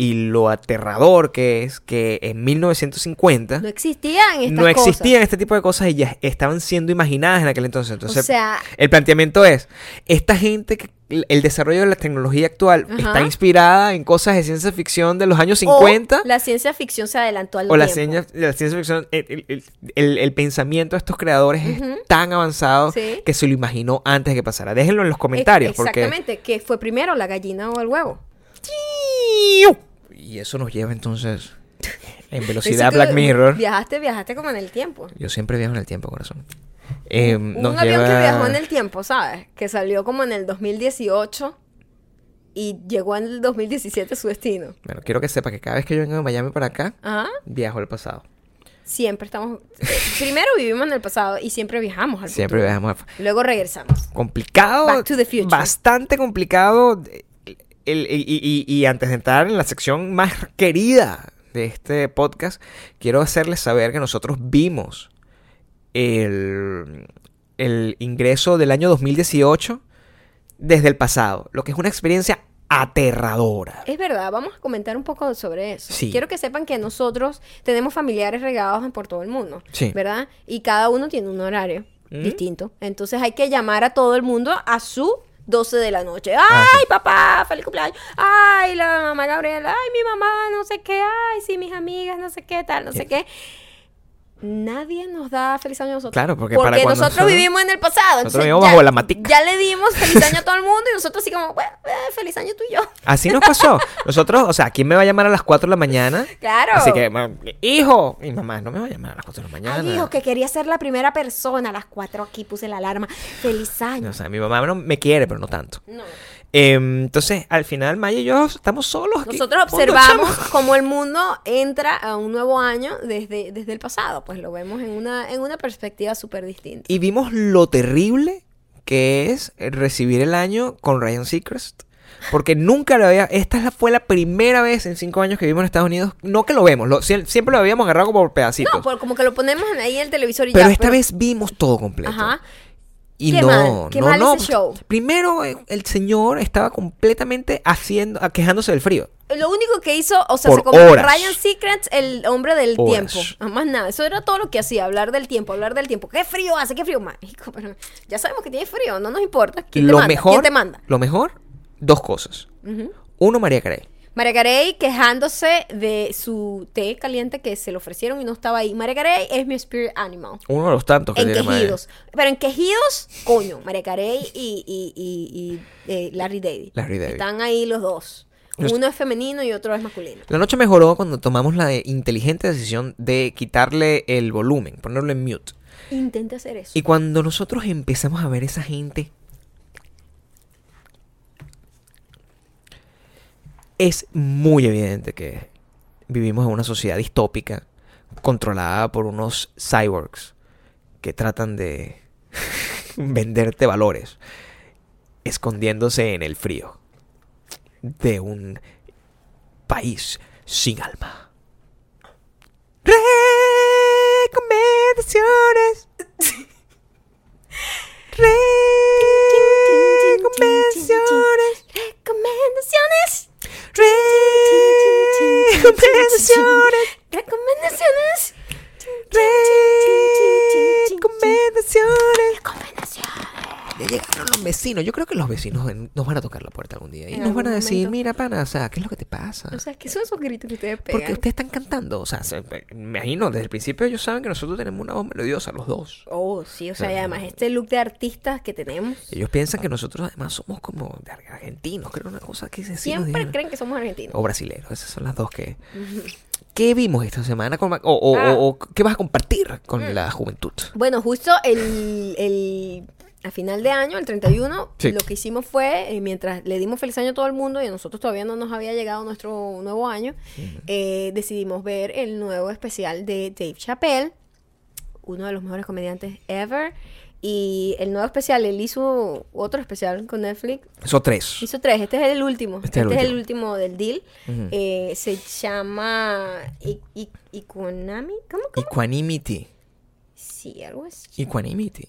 B: y lo aterrador que es que en 1950
A: No existían estas
B: no
A: cosas.
B: existían este tipo de cosas y ya estaban siendo imaginadas en aquel entonces. Entonces,
A: o sea,
B: el planteamiento es, esta gente, que el desarrollo de la tecnología actual
A: Ajá.
B: está inspirada en cosas de ciencia ficción de los años 50
A: o la ciencia ficción se adelantó al
B: o la ciencia, la ciencia ficción, el, el- el- el- el pensamiento de estos creadores es tan avanzado
A: Sí.
B: que se lo imaginó antes de que pasara. Déjenlo en los comentarios porque...
A: Exactamente, que fue primero la gallina o el huevo.
B: Y eso nos lleva entonces [laughs] en velocidad a Black Mirror.
A: Viajaste, viajaste como en el tiempo.
B: Yo siempre viajo en el tiempo, corazón. Eh,
A: Un
B: nos
A: avión que viajó en el tiempo, ¿sabes? Que salió como en el 2018 y llegó en el 2017 a su destino.
B: Bueno, quiero que sepa que cada vez que yo vengo de Miami para acá,
A: Ajá.
B: viajo al pasado.
A: Siempre estamos. eh, Primero vivimos en el pasado y siempre viajamos al
B: Siempre
A: futuro.
B: viajamos al
A: Luego regresamos.
B: complicado.
A: Back to the future.
B: Bastante complicado. El- y, y- y antes de entrar en la sección más querida de este podcast, quiero hacerles saber que nosotros vimos el, el ingreso del año 2018 desde el pasado, lo que es una experiencia aterradora.
A: Es verdad, vamos a comentar un poco sobre eso.
B: Sí.
A: Quiero que sepan que nosotros tenemos familiares regados por todo el mundo,
B: Sí.
A: ¿verdad? Y cada uno tiene un horario
B: Mm.
A: distinto. Entonces hay que llamar a todo el mundo a su 12 de la noche. ¡Ay,
B: Ah, sí.
A: papá! ¡Feliz cumpleaños! ¡Ay, la mamá Gabriela! ¡Ay, mi mamá! No sé qué. ¡Ay, sí, mis amigas! No sé qué tal, no sé qué. Nadie nos da feliz año a nosotros.
B: Claro, porque
A: porque
B: para cuando
A: nosotros,
B: nosotros-
A: vivimos en el pasado.
B: nosotros vivimos bajo la matica.
A: Ya le dimos feliz año a todo el mundo y nosotros así como, bueno, eh, feliz año tú y yo. [laughs]
B: Así nos pasó. Nosotros, o sea, ¿quién me va a llamar a las 4 de la mañana?
A: Claro.
B: Así que, hijo, mi mamá no me va a llamar a las 4 de la mañana.
A: Ay, hijo, que quería ser la primera persona. A las 4 aquí puse la alarma. Feliz año.
B: O sea, mi mamá no me quiere, pero no tanto.
A: No.
B: Em, entonces, al final, Maya y yo estamos solos. aquí.
A: Nosotros observamos cómo el mundo entra a un nuevo año desde, desde el pasado. Pues lo vemos en una, en una perspectiva súper distinta.
B: Y vimos lo terrible que es recibir el año con Ryan Seacrest. Porque nunca lo había. Esta fue la primera vez en cinco años que vivimos en Estados Unidos. No que lo vemos, lo- sie- siempre lo habíamos agarrado como por pedacitos.
A: No, por- como que lo ponemos ahí en el televisor y
B: pero
A: ya.
B: esta vez vimos todo completo.
A: Ajá.
B: Y
A: Qué
B: no,
A: mal, qué
B: no,
A: mal
B: no.
A: ese show.
B: Primero, eh, el señor estaba completamente haciendo, ah, quejándose del frío.
A: Lo único que hizo, o sea,
B: Por
A: se convirtió
B: horas.
A: Ryan Secrets, el hombre del
B: Horas.
A: tiempo. Ah, Más nada. Eso era todo lo que hacía, hablar del tiempo, hablar del tiempo. ¿Qué frío hace? ¿Qué frío? Marico, pero ya sabemos que tiene frío, no nos importa. ¿Quién te
B: lo
A: manda?
B: mejor,
A: ¿Quién te manda?
B: lo mejor, dos cosas. Uno, María Carey.
A: María Carey quejándose de su té caliente que se le ofrecieron y no estaba ahí. María Carey es mi spirit animal.
B: Uno de los tantos que
A: En
B: tiene María.
A: quejidos. Pero en quejidos, coño, María Carey y, y, y- y, eh, Larry David.
B: Larry David.
A: Están ahí los dos.
B: Los-
A: Uno es femenino y otro es masculino.
B: La noche mejoró cuando tomamos la inteligente decisión de quitarle el volumen, ponerlo en mute.
A: Intenta hacer eso.
B: Y cuando nosotros empezamos a ver esa gente, es muy evidente que vivimos en una sociedad distópica controlada por unos cyborgs que tratan de [laughs] venderte valores, escondiéndose en el frío de un país sin alma. Recomendaciones. [laughs] Recomendaciones.
A: Recomendaciones.
B: Recomendaciones.
A: Recomendaciones.
B: Recomendaciones.
A: Recomendaciones.
B: ya llegaron los vecinos. Yo creo que los vecinos nos van a tocar la puerta algún día. Y
A: En
B: nos van a
A: algún
B: decir,
A: momento.
B: mira, pana, o sea, ¿qué es lo que te pasa?
A: O sea, ¿qué son esos gritos que ustedes pegan?
B: Porque ustedes están cantando. O sea, se- me imagino, desde el principio ellos saben que nosotros tenemos una voz melodiosa, los dos.
A: Oh, sí, o sea, y además este look de artistas que tenemos,
B: Ellos piensan que nosotros además somos como de ar- argentinos, creo una cosa que se sí nos
A: siempre
B: dijeron.
A: creen que somos argentinos.
B: O brasileros, esas son las dos que... [laughs] ¿Qué vimos esta semana? con- o, o-
A: Ah.
B: o- o qué vas a compartir con la juventud?
A: Bueno, justo el, el- a final de año, el 31,
B: Sí.
A: lo que hicimos fue, eh, mientras le dimos feliz año a todo el mundo y a nosotros todavía no nos había llegado nuestro nuevo año, eh, decidimos ver el nuevo especial de Dave Chappelle, uno de los mejores comediantes ever. Y el nuevo especial, él hizo otro especial con Netflix.
B: Eso tres.
A: Hizo tres, este es el último.
B: Este
A: Este,
B: es el
A: es el último del deal. Eh, se llama Equanami. ¿Cómo? cómo?
B: Equanimity.
A: Sí, algo así.
B: Equanimity.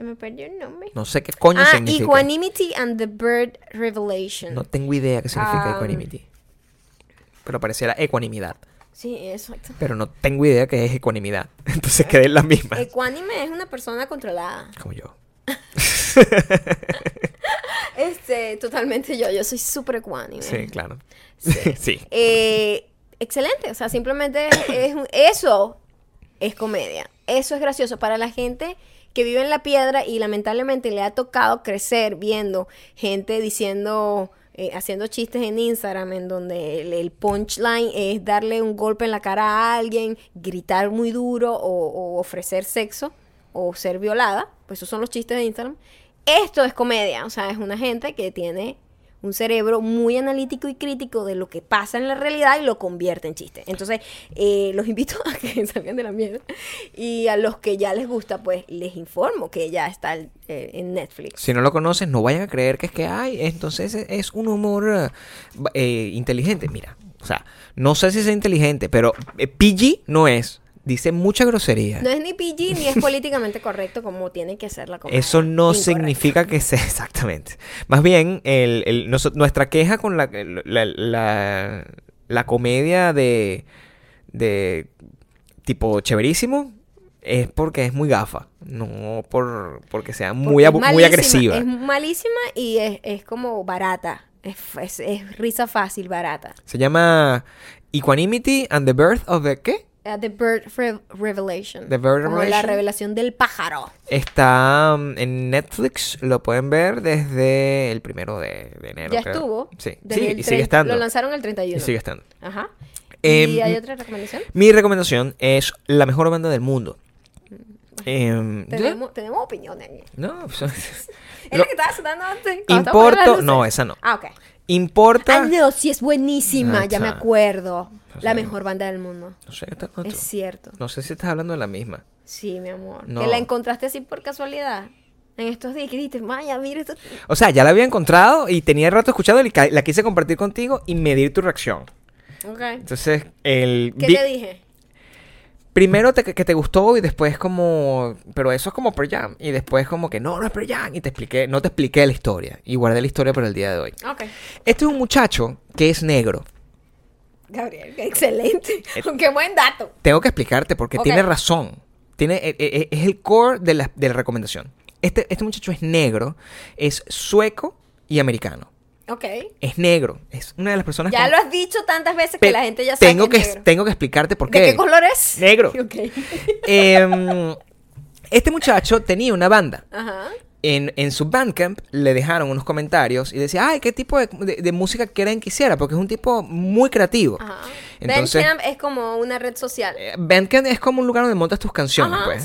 A: Se me perdió el nombre.
B: No sé qué coño
A: ah,
B: significa.
A: Equanimity and the Bird Revelation.
B: No tengo idea qué significa
A: Ah.
B: equanimity. Pero pareciera ecuanimidad.
A: Sí, exacto.
B: Pero no tengo idea qué es ecuanimidad. [laughs] Entonces quedé en la misma.
A: Ecuánime es una persona controlada.
B: Como yo. [laughs]
A: Este, totalmente yo. Yo soy súper ecuánime.
B: Sí, claro.
A: Sí. [laughs]
B: sí.
A: Eh, excelente. O sea, simplemente es eso es comedia. Eso es gracioso para la gente que vive en la piedra y lamentablemente le ha tocado crecer viendo gente diciendo, eh, haciendo chistes en Instagram en donde el, punchline es darle un golpe en la cara a alguien, gritar muy duro o, o ofrecer sexo o ser violada. Pues esos son los chistes de Instagram. Esto es comedia. O sea, es una gente que tiene un cerebro muy analítico y crítico de lo que pasa en la realidad y lo convierte en chiste. Entonces, eh, los invito [laughs] a que salgan de la mierda. Y a los que ya les gusta, pues les informo que ya está eh, en Netflix.
B: Si no lo conoces, no vayan a creer que es que hay. Entonces es- es un humor eh, eh, inteligente. Mira, o sea, no sé si es inteligente, pero PG no es. Dice mucha grosería.
A: No es ni PG ni es políticamente correcto como tiene que ser la comedia.
B: Eso no
A: Incorrecto.
B: significa que sea [laughs] exactamente. Más bien, el, el- noso- nuestra queja con la, la, la- la comedia de, de tipo chéverísimo es porque es muy gafa, no por porque sea muy, agresiva.
A: Es malísima y es, es como barata. Es, es- es risa fácil, barata.
B: Se llama Equanimity and the Birth of the ¿qué?
A: Uh, the Bird Re- Revelation.
B: The Bird
A: como la revelación del pájaro.
B: Está um, en Netflix, lo pueden ver desde el primero de, de enero.
A: Ya
B: creo.
A: estuvo.
B: Sí, sí y sigue estando.
A: Lo lanzaron el 31.
B: Y sigue estando.
A: Ajá.
B: Em,
A: ¿Y hay otra recomendación?
B: Mi recomendación es la mejor banda del mundo. Yo-
A: Tenemos, tenemos opiniones. aquí.
B: no, pues, [laughs]
A: ¿Es [laughs]
B: lo-
A: la que estaba sonando antes?
B: importo, no, esa no.
A: Ah, ok.
B: Importa.
A: Ah, no, sí es buenísima,
B: Ah,
A: ya me acuerdo. La mejor banda del mundo.
B: No sé, está- no,
A: Es
B: tú-
A: cierto.
B: no sé si estás hablando de la misma.
A: Sí, mi amor.
B: No.
A: Que la encontraste así por casualidad. En estos días que dijiste, Maya, mira esto.
B: O sea, ya la había encontrado y tenía rato escuchando y la quise compartir contigo y medir tu reacción.
A: Ok.
B: Entonces, el
A: ¿Qué te dije?
B: primero te- que te gustó y después como, pero eso es como Pearl Jam y después como que no, no es Pearl Jam y te expliqué, no te expliqué la historia y guardé la historia para el día de hoy.
A: Ok.
B: Este es un muchacho que es negro.
A: Gabriel, excelente.
B: Eh, [laughs]
A: Qué buen dato.
B: Tengo que explicarte porque tiene razón. Tiene, eh, eh, es el core de la, de la recomendación. Este, este muchacho es negro, es sueco y americano.
A: Ok.
B: Es negro. Es una de las personas
A: Ya
B: con-
A: lo has dicho tantas veces
B: Pe-
A: que la gente ya sabe
B: tengo
A: que,
B: que,
A: es negro.
B: tengo que explicarte por
A: ¿De
B: qué.
A: qué color es?
B: Negro. [laughs]
A: Ok.
B: Em, este muchacho tenía una banda.
A: Ajá.
B: En, en su Bandcamp le dejaron unos comentarios y decía, ay, ¿qué tipo de, de- de música quieren que hiciera? Porque es un tipo muy creativo.
A: Ajá.
B: Entonces-
A: Bandcamp es como una red social.
B: Eh, Bandcamp es como un lugar donde montas tus canciones,
A: Ajá,
B: pues.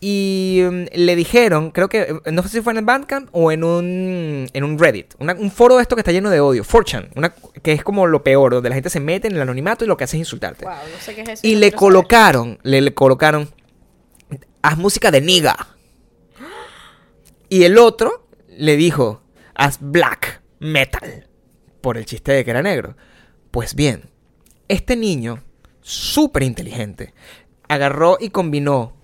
B: Y mm, le dijeron, creo que, eh, no sé si fue en el Bandcamp o en un, en un Reddit, una- un foro de esto que está lleno de odio, 4chan, una, que es como lo peor, donde la gente se mete en el anonimato y lo que hace es insultarte.
A: Wow, no sé qué es eso.
B: Y
A: no
B: le colocaron, le, le colocaron, haz música de niga. Y el otro le dijo, haz black metal, por el chiste de que era negro. Pues bien, este niño, súper inteligente, agarró y combinó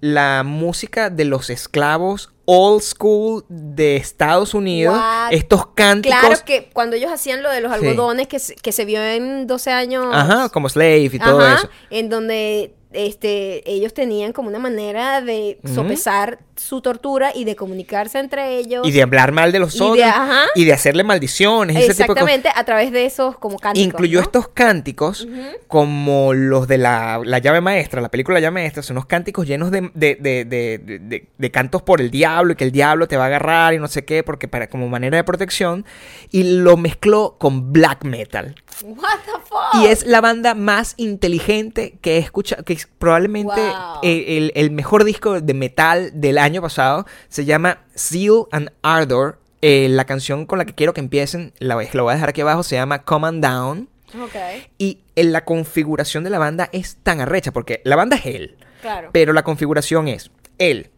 B: la música de los esclavos old school de Estados Unidos,
A: What?
B: estos cánticos...
A: Claro que cuando ellos hacían lo de los
B: Sí.
A: algodones que, se- que se vio en 12 años.
B: Ajá, como slave y todo eso.
A: En donde este, ellos tenían como una manera de sopesar su tortura y de comunicarse entre ellos.
B: Y de hablar mal de los
A: Y de-
B: otros.
A: ajá.
B: Y de hacerle maldiciones. ese tipo de cosas.
A: Exactamente, a través de esos como cánticos.
B: Incluyó
A: ¿no?
B: estos cánticos como los de la, la llave maestra, la película La llave maestra, son unos cánticos llenos de, de, de- de- de- de- de cantos por el diablo y que el diablo te va a agarrar y no sé qué, porque para como manera de protección, y lo mezcló con black metal.
A: What the fuck?
B: Y es la banda más inteligente que he escuchado, que es probablemente
A: Wow.
B: eh, el, el mejor disco de metal del año pasado. Se llama Zeal and Ardor. Eh, la canción con la que quiero que empiecen, la, la voy a dejar aquí abajo, se llama Come on Down.
A: Ok,
B: Y en la configuración de la banda es tan arrecha, porque la banda es él,
A: claro.
B: pero la configuración es él,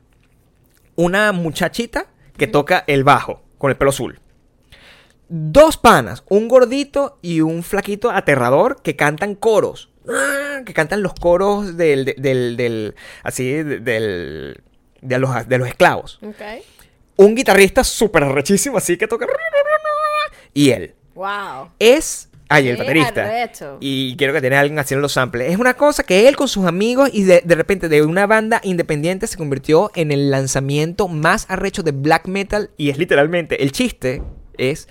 B: una muchachita que toca el bajo con el pelo azul. Dos panas, un gordito y un flaquito aterrador que cantan coros. Ah, Que cantan los coros del, de- del, del- así, de- del, de los, de los esclavos. Un guitarrista súper arrechísimo, así que toca... Y él.
A: Wow.
B: Es... Ay, el baterista. Y quiero que tenga alguien haciendo los samples. Es una cosa que él con sus amigos y de, de repente de una banda independiente se convirtió en el lanzamiento más arrecho de black metal. Y es literalmente, el chiste es,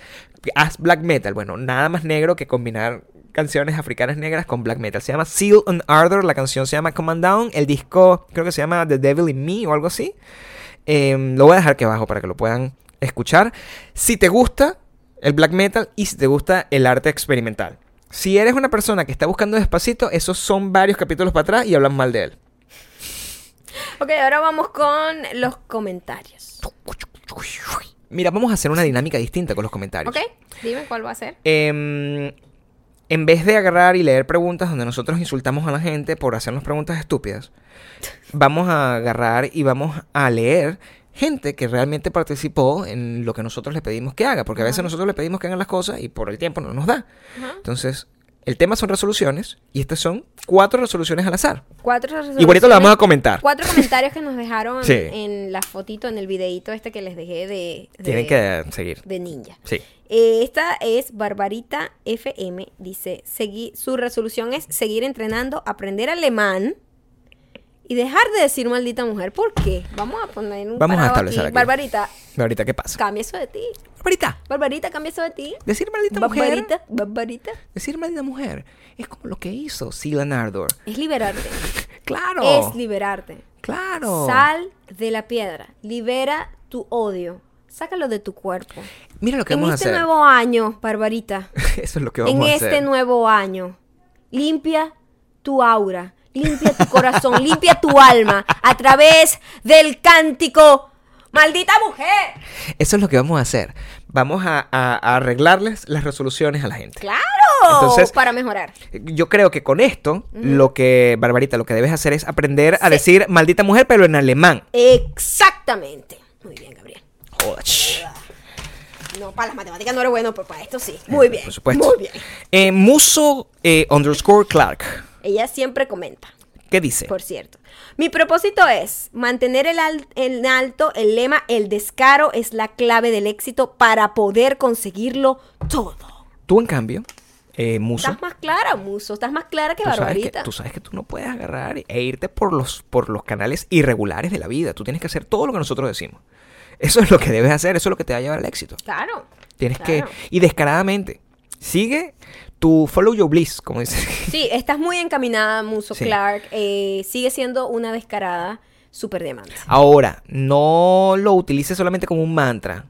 B: haz black metal. Bueno, nada más negro que combinar canciones africanas negras con black metal. Se llama Seal and Ardor, la canción se llama Come On Down. El disco creo que se llama The Devil in Me o algo así. Em, lo voy a dejar aquí abajo para que lo puedan escuchar. Si te gusta el black metal y si te gusta el arte experimental. Si eres una persona que está buscando despacito, esos son varios capítulos para atrás y hablan mal de él.
A: Ok, ahora vamos con los comentarios. [laughs]
B: Mira, vamos a hacer una dinámica distinta con los comentarios.
A: Ok, dime cuál va a ser.
B: Em, en vez de agarrar y leer preguntas donde nosotros insultamos a la gente por hacernos preguntas estúpidas, [laughs] vamos a agarrar y vamos a leer gente que realmente participó en lo que nosotros le pedimos que haga, porque a veces nosotros le pedimos que hagan las cosas y por el tiempo no nos da.
A: Ajá.
B: Entonces, el tema son resoluciones y estas son cuatro resoluciones al azar.
A: Cuatro
B: Igualito lo vamos a
A: resoluciones,
B: comentar.
A: Cuatro comentarios que nos dejaron [laughs]
B: Sí.
A: en la fotito, en el videito este que les dejé de, de,
B: Tienen que seguir.
A: de ninja.
B: Sí.
A: Eh, esta es Barbarita FM. Dice, segui- su resolución es seguir entrenando, aprender alemán y dejar de decir maldita mujer. ¿Por qué? Vamos a poner un
B: Vamos a establecer aquí.
A: Barbarita,
B: Ahorita, ¿qué pasa?
A: cambia eso de ti.
B: Barbarita,
A: Barbarita, cambia eso de ti.
B: decir maldita mujer.
A: Barbarita, Barbarita.
B: Decir maldita mujer es como lo que hizo Sila Nardor.
A: Es liberarte. [laughs]
B: Claro.
A: Es liberarte.
B: claro.
A: Sal de la piedra. Libera tu odio. Sácalo de tu cuerpo.
B: Mira lo que
A: En
B: vamos
A: este
B: a hacer.
A: nuevo año, Barbarita. [laughs]
B: Eso es lo que vamos
A: en
B: a
A: este
B: hacer.
A: nuevo año. Limpia tu aura, limpia tu corazón, limpia tu alma a través del cántico. ¡Maldita mujer!
B: Eso es lo que vamos a hacer. Vamos a, a- a arreglarles las resoluciones a la gente.
A: ¡Claro!
B: Entonces-
A: para mejorar.
B: Yo creo que con esto, lo que, Barbarita, lo que debes hacer es aprender a decir maldita mujer, pero en alemán.
A: Exactamente. Muy bien, Gabriel.
B: Joder.
A: No, para las matemáticas no eres bueno, pero para esto sí. Muy bien.
B: Por supuesto.
A: Muy bien.
B: Eh, Muso eh, underscore Clark.
A: Ella siempre comenta.
B: ¿Qué dice?
A: Por cierto. Mi propósito es mantener el al- en alto el lema el descaro es la clave del éxito para poder conseguirlo todo.
B: Tú, en cambio, eh, Muso.
A: Estás más clara, Muso. Estás más clara que
B: Tú sabes que,
A: Barbarita.
B: tú sabes que tú no puedes agarrar e irte por los, por los canales irregulares de la vida. Tú tienes que hacer todo lo que nosotros decimos. Eso es lo que debes hacer, eso es lo que te va a llevar al éxito.
A: Claro.
B: Tienes
A: claro.
B: que, y descaradamente, sigue tu follow your bliss, como dice. [laughs]
A: Sí, estás muy encaminada, Muso
B: Sí.
A: Clark. Eh, sigue siendo una descarada súper demanda.
B: Ahora, no lo utilices solamente como un mantra.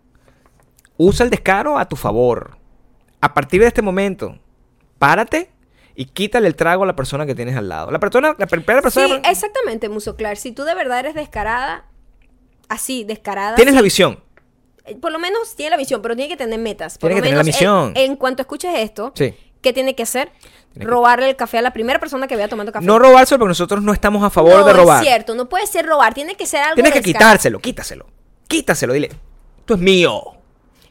B: Usa el descaro a tu favor. A partir de este momento, párate y quítale el trago a la persona que tienes al lado. La persona, la primera persona.
A: Sí, exactamente, Muso Clark. Si tú de verdad eres descarada, así, descarada.
B: Tienes la visión.
A: eh, Por lo menos tiene la visión, pero tiene que tener metas. Por
B: Tiene
A: lo
B: que tener la
A: menos
B: misión.
A: En, en cuanto escuches esto,
B: Sí.
A: ¿Qué tiene que hacer?
B: Tiene que-
A: Robarle el café a la primera persona que vea tomando café.
B: No robarse porque nosotros no estamos a favor
A: No,
B: de robar.
A: es cierto, no puede ser robar, tiene que ser algo
B: Tienes que
A: descarado.
B: quitárselo, quítaselo. Quítaselo, dile. Esto es mío.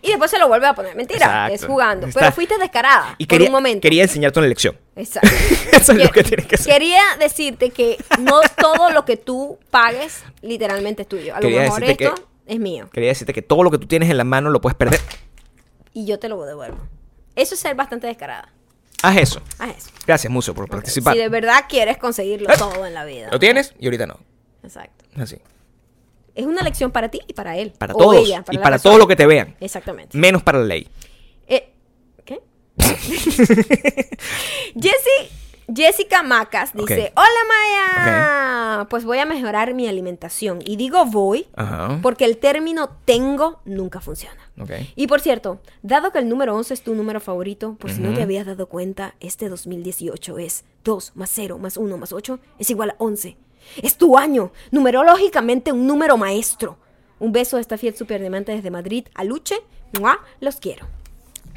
A: Y después se lo vuelve a poner. Mentira,
B: Exacto.
A: es jugando.
B: Está.
A: Pero fuiste descarada
B: Y
A: por
B: quería,
A: un momento.
B: quería enseñarte una lección.
A: Exacto. [laughs]
B: Eso es lo
A: Que-
B: que tienes que hacer.
A: Quería decirte que no todo lo que tú pagues literalmente es tuyo. A lo
B: Quería
A: mejor esto es mío.
B: Quería decirte que todo lo que tú tienes en la mano lo puedes perder.
A: Y yo te lo devuelvo. Eso es ser bastante descarada.
B: Haz eso.
A: Haz eso.
B: Gracias, Muso, por participar.
A: Si de verdad quieres conseguirlo
B: Eh.
A: todo en la vida.
B: Lo tienes y ahorita no.
A: Exacto.
B: Así.
A: Es una lección para ti y para él.
B: Para
A: O
B: todos.
A: ella,
B: y
A: la
B: para
A: persona.
B: todos los que te vean.
A: Exactamente.
B: Menos para la ley.
A: Eh, ¿Qué? [laughs] Jessica Macas dice, hola Maya, pues voy a mejorar mi alimentación. Y digo voy
B: Ajá.
A: porque el término tengo nunca funciona.
B: Ok.
A: Y por cierto, dado que el número 11 es tu número favorito, por si no te habías dado cuenta, este 2018 es 2 más 0 más 1 más 8 es igual a 11. Es tu año, numerológicamente un número maestro. Un beso de esta fiel superdiamante desde Madrid a Luche. ¡Mua! Los quiero.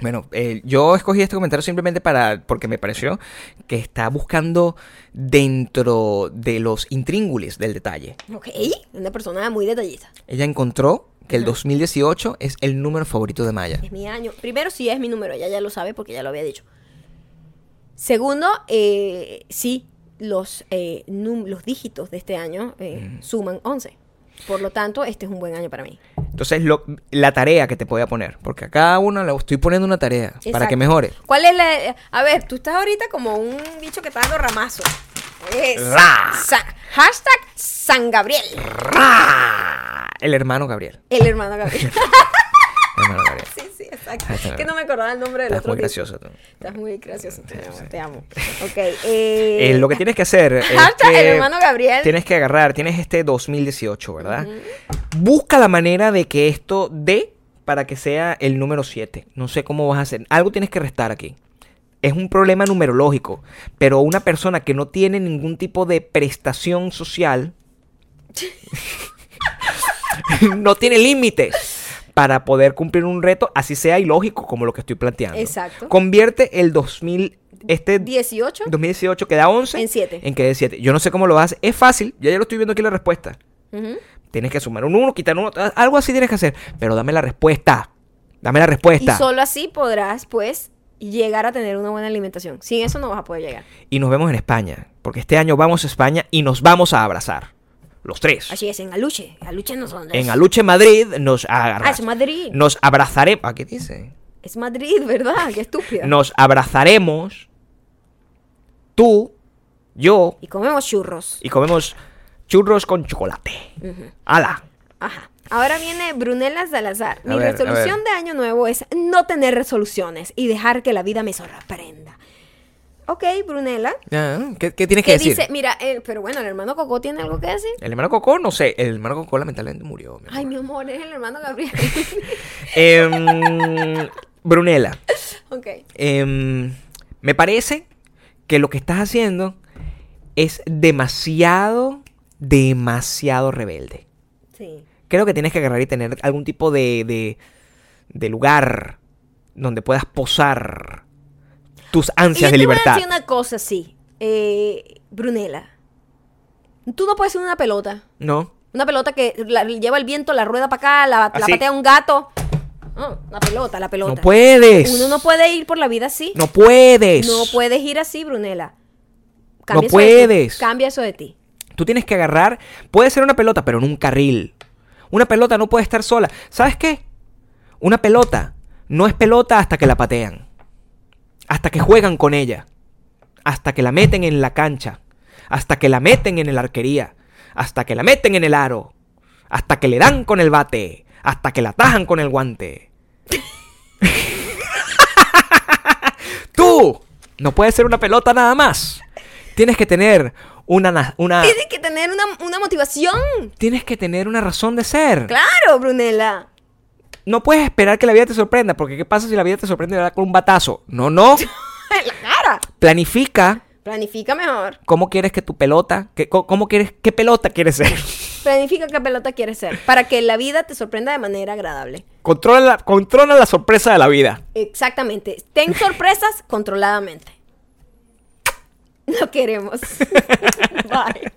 B: Bueno, eh, yo escogí este comentario simplemente para porque me pareció que está buscando dentro de los intríngulis del detalle.
A: Ok, una persona muy detallista.
B: Ella encontró que el 2018 es el número favorito de Maya.
A: Es mi año. Primero, sí es mi número, ella ya lo sabe porque ya lo había dicho. Segundo, eh, sí, los, eh, num- los dígitos de este año eh, suman 11. Por lo tanto, este es un buen año para mí.
B: Entonces, lo- la tarea que te voy a poner, porque a cada uno le estoy poniendo una tarea para
A: Exacto.
B: que mejore.
A: ¿Cuál es la...? A ver, tú estás ahorita como un bicho que está dando ramazo.
B: Ra.
A: Sa- hashtag San Gabriel.
B: ¡Ra! El hermano Gabriel.
A: El hermano Gabriel. [laughs]
B: El hermano Gabriel.
A: sí, sí, exacto.
B: Está.
A: que no me acordaba el nombre del
B: Estás
A: otro
B: muy gracioso tú.
A: Estás muy gracioso. Te amo. Te amo. Ok. eh,
B: Eh, lo que tienes que hacer [laughs] es
A: Hashtag
B: que
A: el hermano Gabriel.
B: Tienes que agarrar, tienes este 2018, ¿verdad? Busca la manera de que esto dé para que sea el número 7. No sé cómo vas a hacer. Algo tienes que restar aquí. Es un problema numerológico, pero una persona que no tiene ningún tipo de prestación social [laughs] [laughs] no tiene límites para poder cumplir un reto, así sea ilógico como lo que estoy planteando.
A: Exacto.
B: Convierte el 2000 este
A: 18
B: 2018 queda 11
A: En siete.
B: En quede 7. Yo no sé cómo lo haces. Es fácil. Ya ya lo estoy viendo aquí la respuesta. Tienes que sumar un 1, quitar un 1. Algo así tienes que hacer. Pero dame la respuesta. Dame la
A: Y
B: respuesta.
A: solo así podrás, pues, llegar a tener una buena alimentación. Sin eso no vas a poder llegar.
B: Y nos vemos en España. Porque este año vamos a España y nos vamos a abrazar. Los tres.
A: Así es, en Aluche. Aluche no son
B: En Aluche, Madrid, nos
A: Ah,
B: agarramos.
A: es Madrid.
B: Nos abrazaremos. ¿A qué dice?
A: Es Madrid, [laughs] ¿verdad? Qué estúpida.
B: Nos abrazaremos. Tú, yo,
A: Y comemos churros.
B: y comemos churros con chocolate.
A: Ujú.
B: ¡Hala!
A: Ajá. Ahora viene Brunella Salazar.
B: A
A: Mi
B: ver,
A: resolución de año nuevo es no tener resoluciones y dejar que la vida me sorprenda. Ok, Brunella.
B: Ya, ¿Qué, qué tienes que
A: Que
B: decir?
A: dice, mira, eh, pero bueno, el hermano Coco tiene algo que decir.
B: El hermano Coco, no sé. El hermano Coco lamentablemente murió. mi.
A: Ay, mi amor, es el hermano Gabriel. [laughs]
B: Em, Brunella,
A: ok.
B: em, me parece que lo que estás haciendo es demasiado, demasiado rebelde.
A: Sí.
B: Creo que tienes que agarrar y tener algún tipo de, de, de lugar donde puedas posar tus
A: Y
B: ansias de
A: te voy a
B: libertad.
A: decir una cosa, sí. Eh, Brunella. Tú no puedes ser una pelota.
B: No,
A: Una pelota que la- lleva el viento, la rueda para acá, la, patea un gato. No, la pelota, la pelota.
B: no puedes.
A: Uno no puede ir por la vida así.
B: No puedes.
A: No puedes ir así, Brunella.
B: No
A: eso de ti.
B: puedes.
A: Cambia eso de ti.
B: Tú tienes que agarrar, puede ser una pelota, pero en un carril. Una pelota no puede estar sola. ¿Sabes qué? Una pelota no es pelota hasta que la patean. Hasta que juegan con ella. Hasta que la meten en la cancha. Hasta que la meten en la arquería. Hasta que la meten en el aro. Hasta que le dan con el bate. Hasta que la tajan con el guante. [laughs] Tú no puedes ser una pelota nada más. Tienes que tener una, na- una
A: Tienes que tener una, una motivación.
B: tienes que tener una razón de ser.
A: Claro, Brunella.
B: No puedes esperar que la vida te sorprenda, porque ¿qué pasa si la vida te sorprende ¿verdad? con un batazo? No, no. [laughs]
A: En la cara.
B: Planifica
A: Planifica mejor.
B: cómo quieres que tu pelota, que, cómo quieres, qué pelota quieres ser. [laughs]
A: Planifica qué pelota quieres ser. Para que la vida te sorprenda de manera agradable.
B: Controla, la- controla la sorpresa de la vida.
A: Exactamente. Ten [laughs] sorpresas controladamente. No queremos. Bye.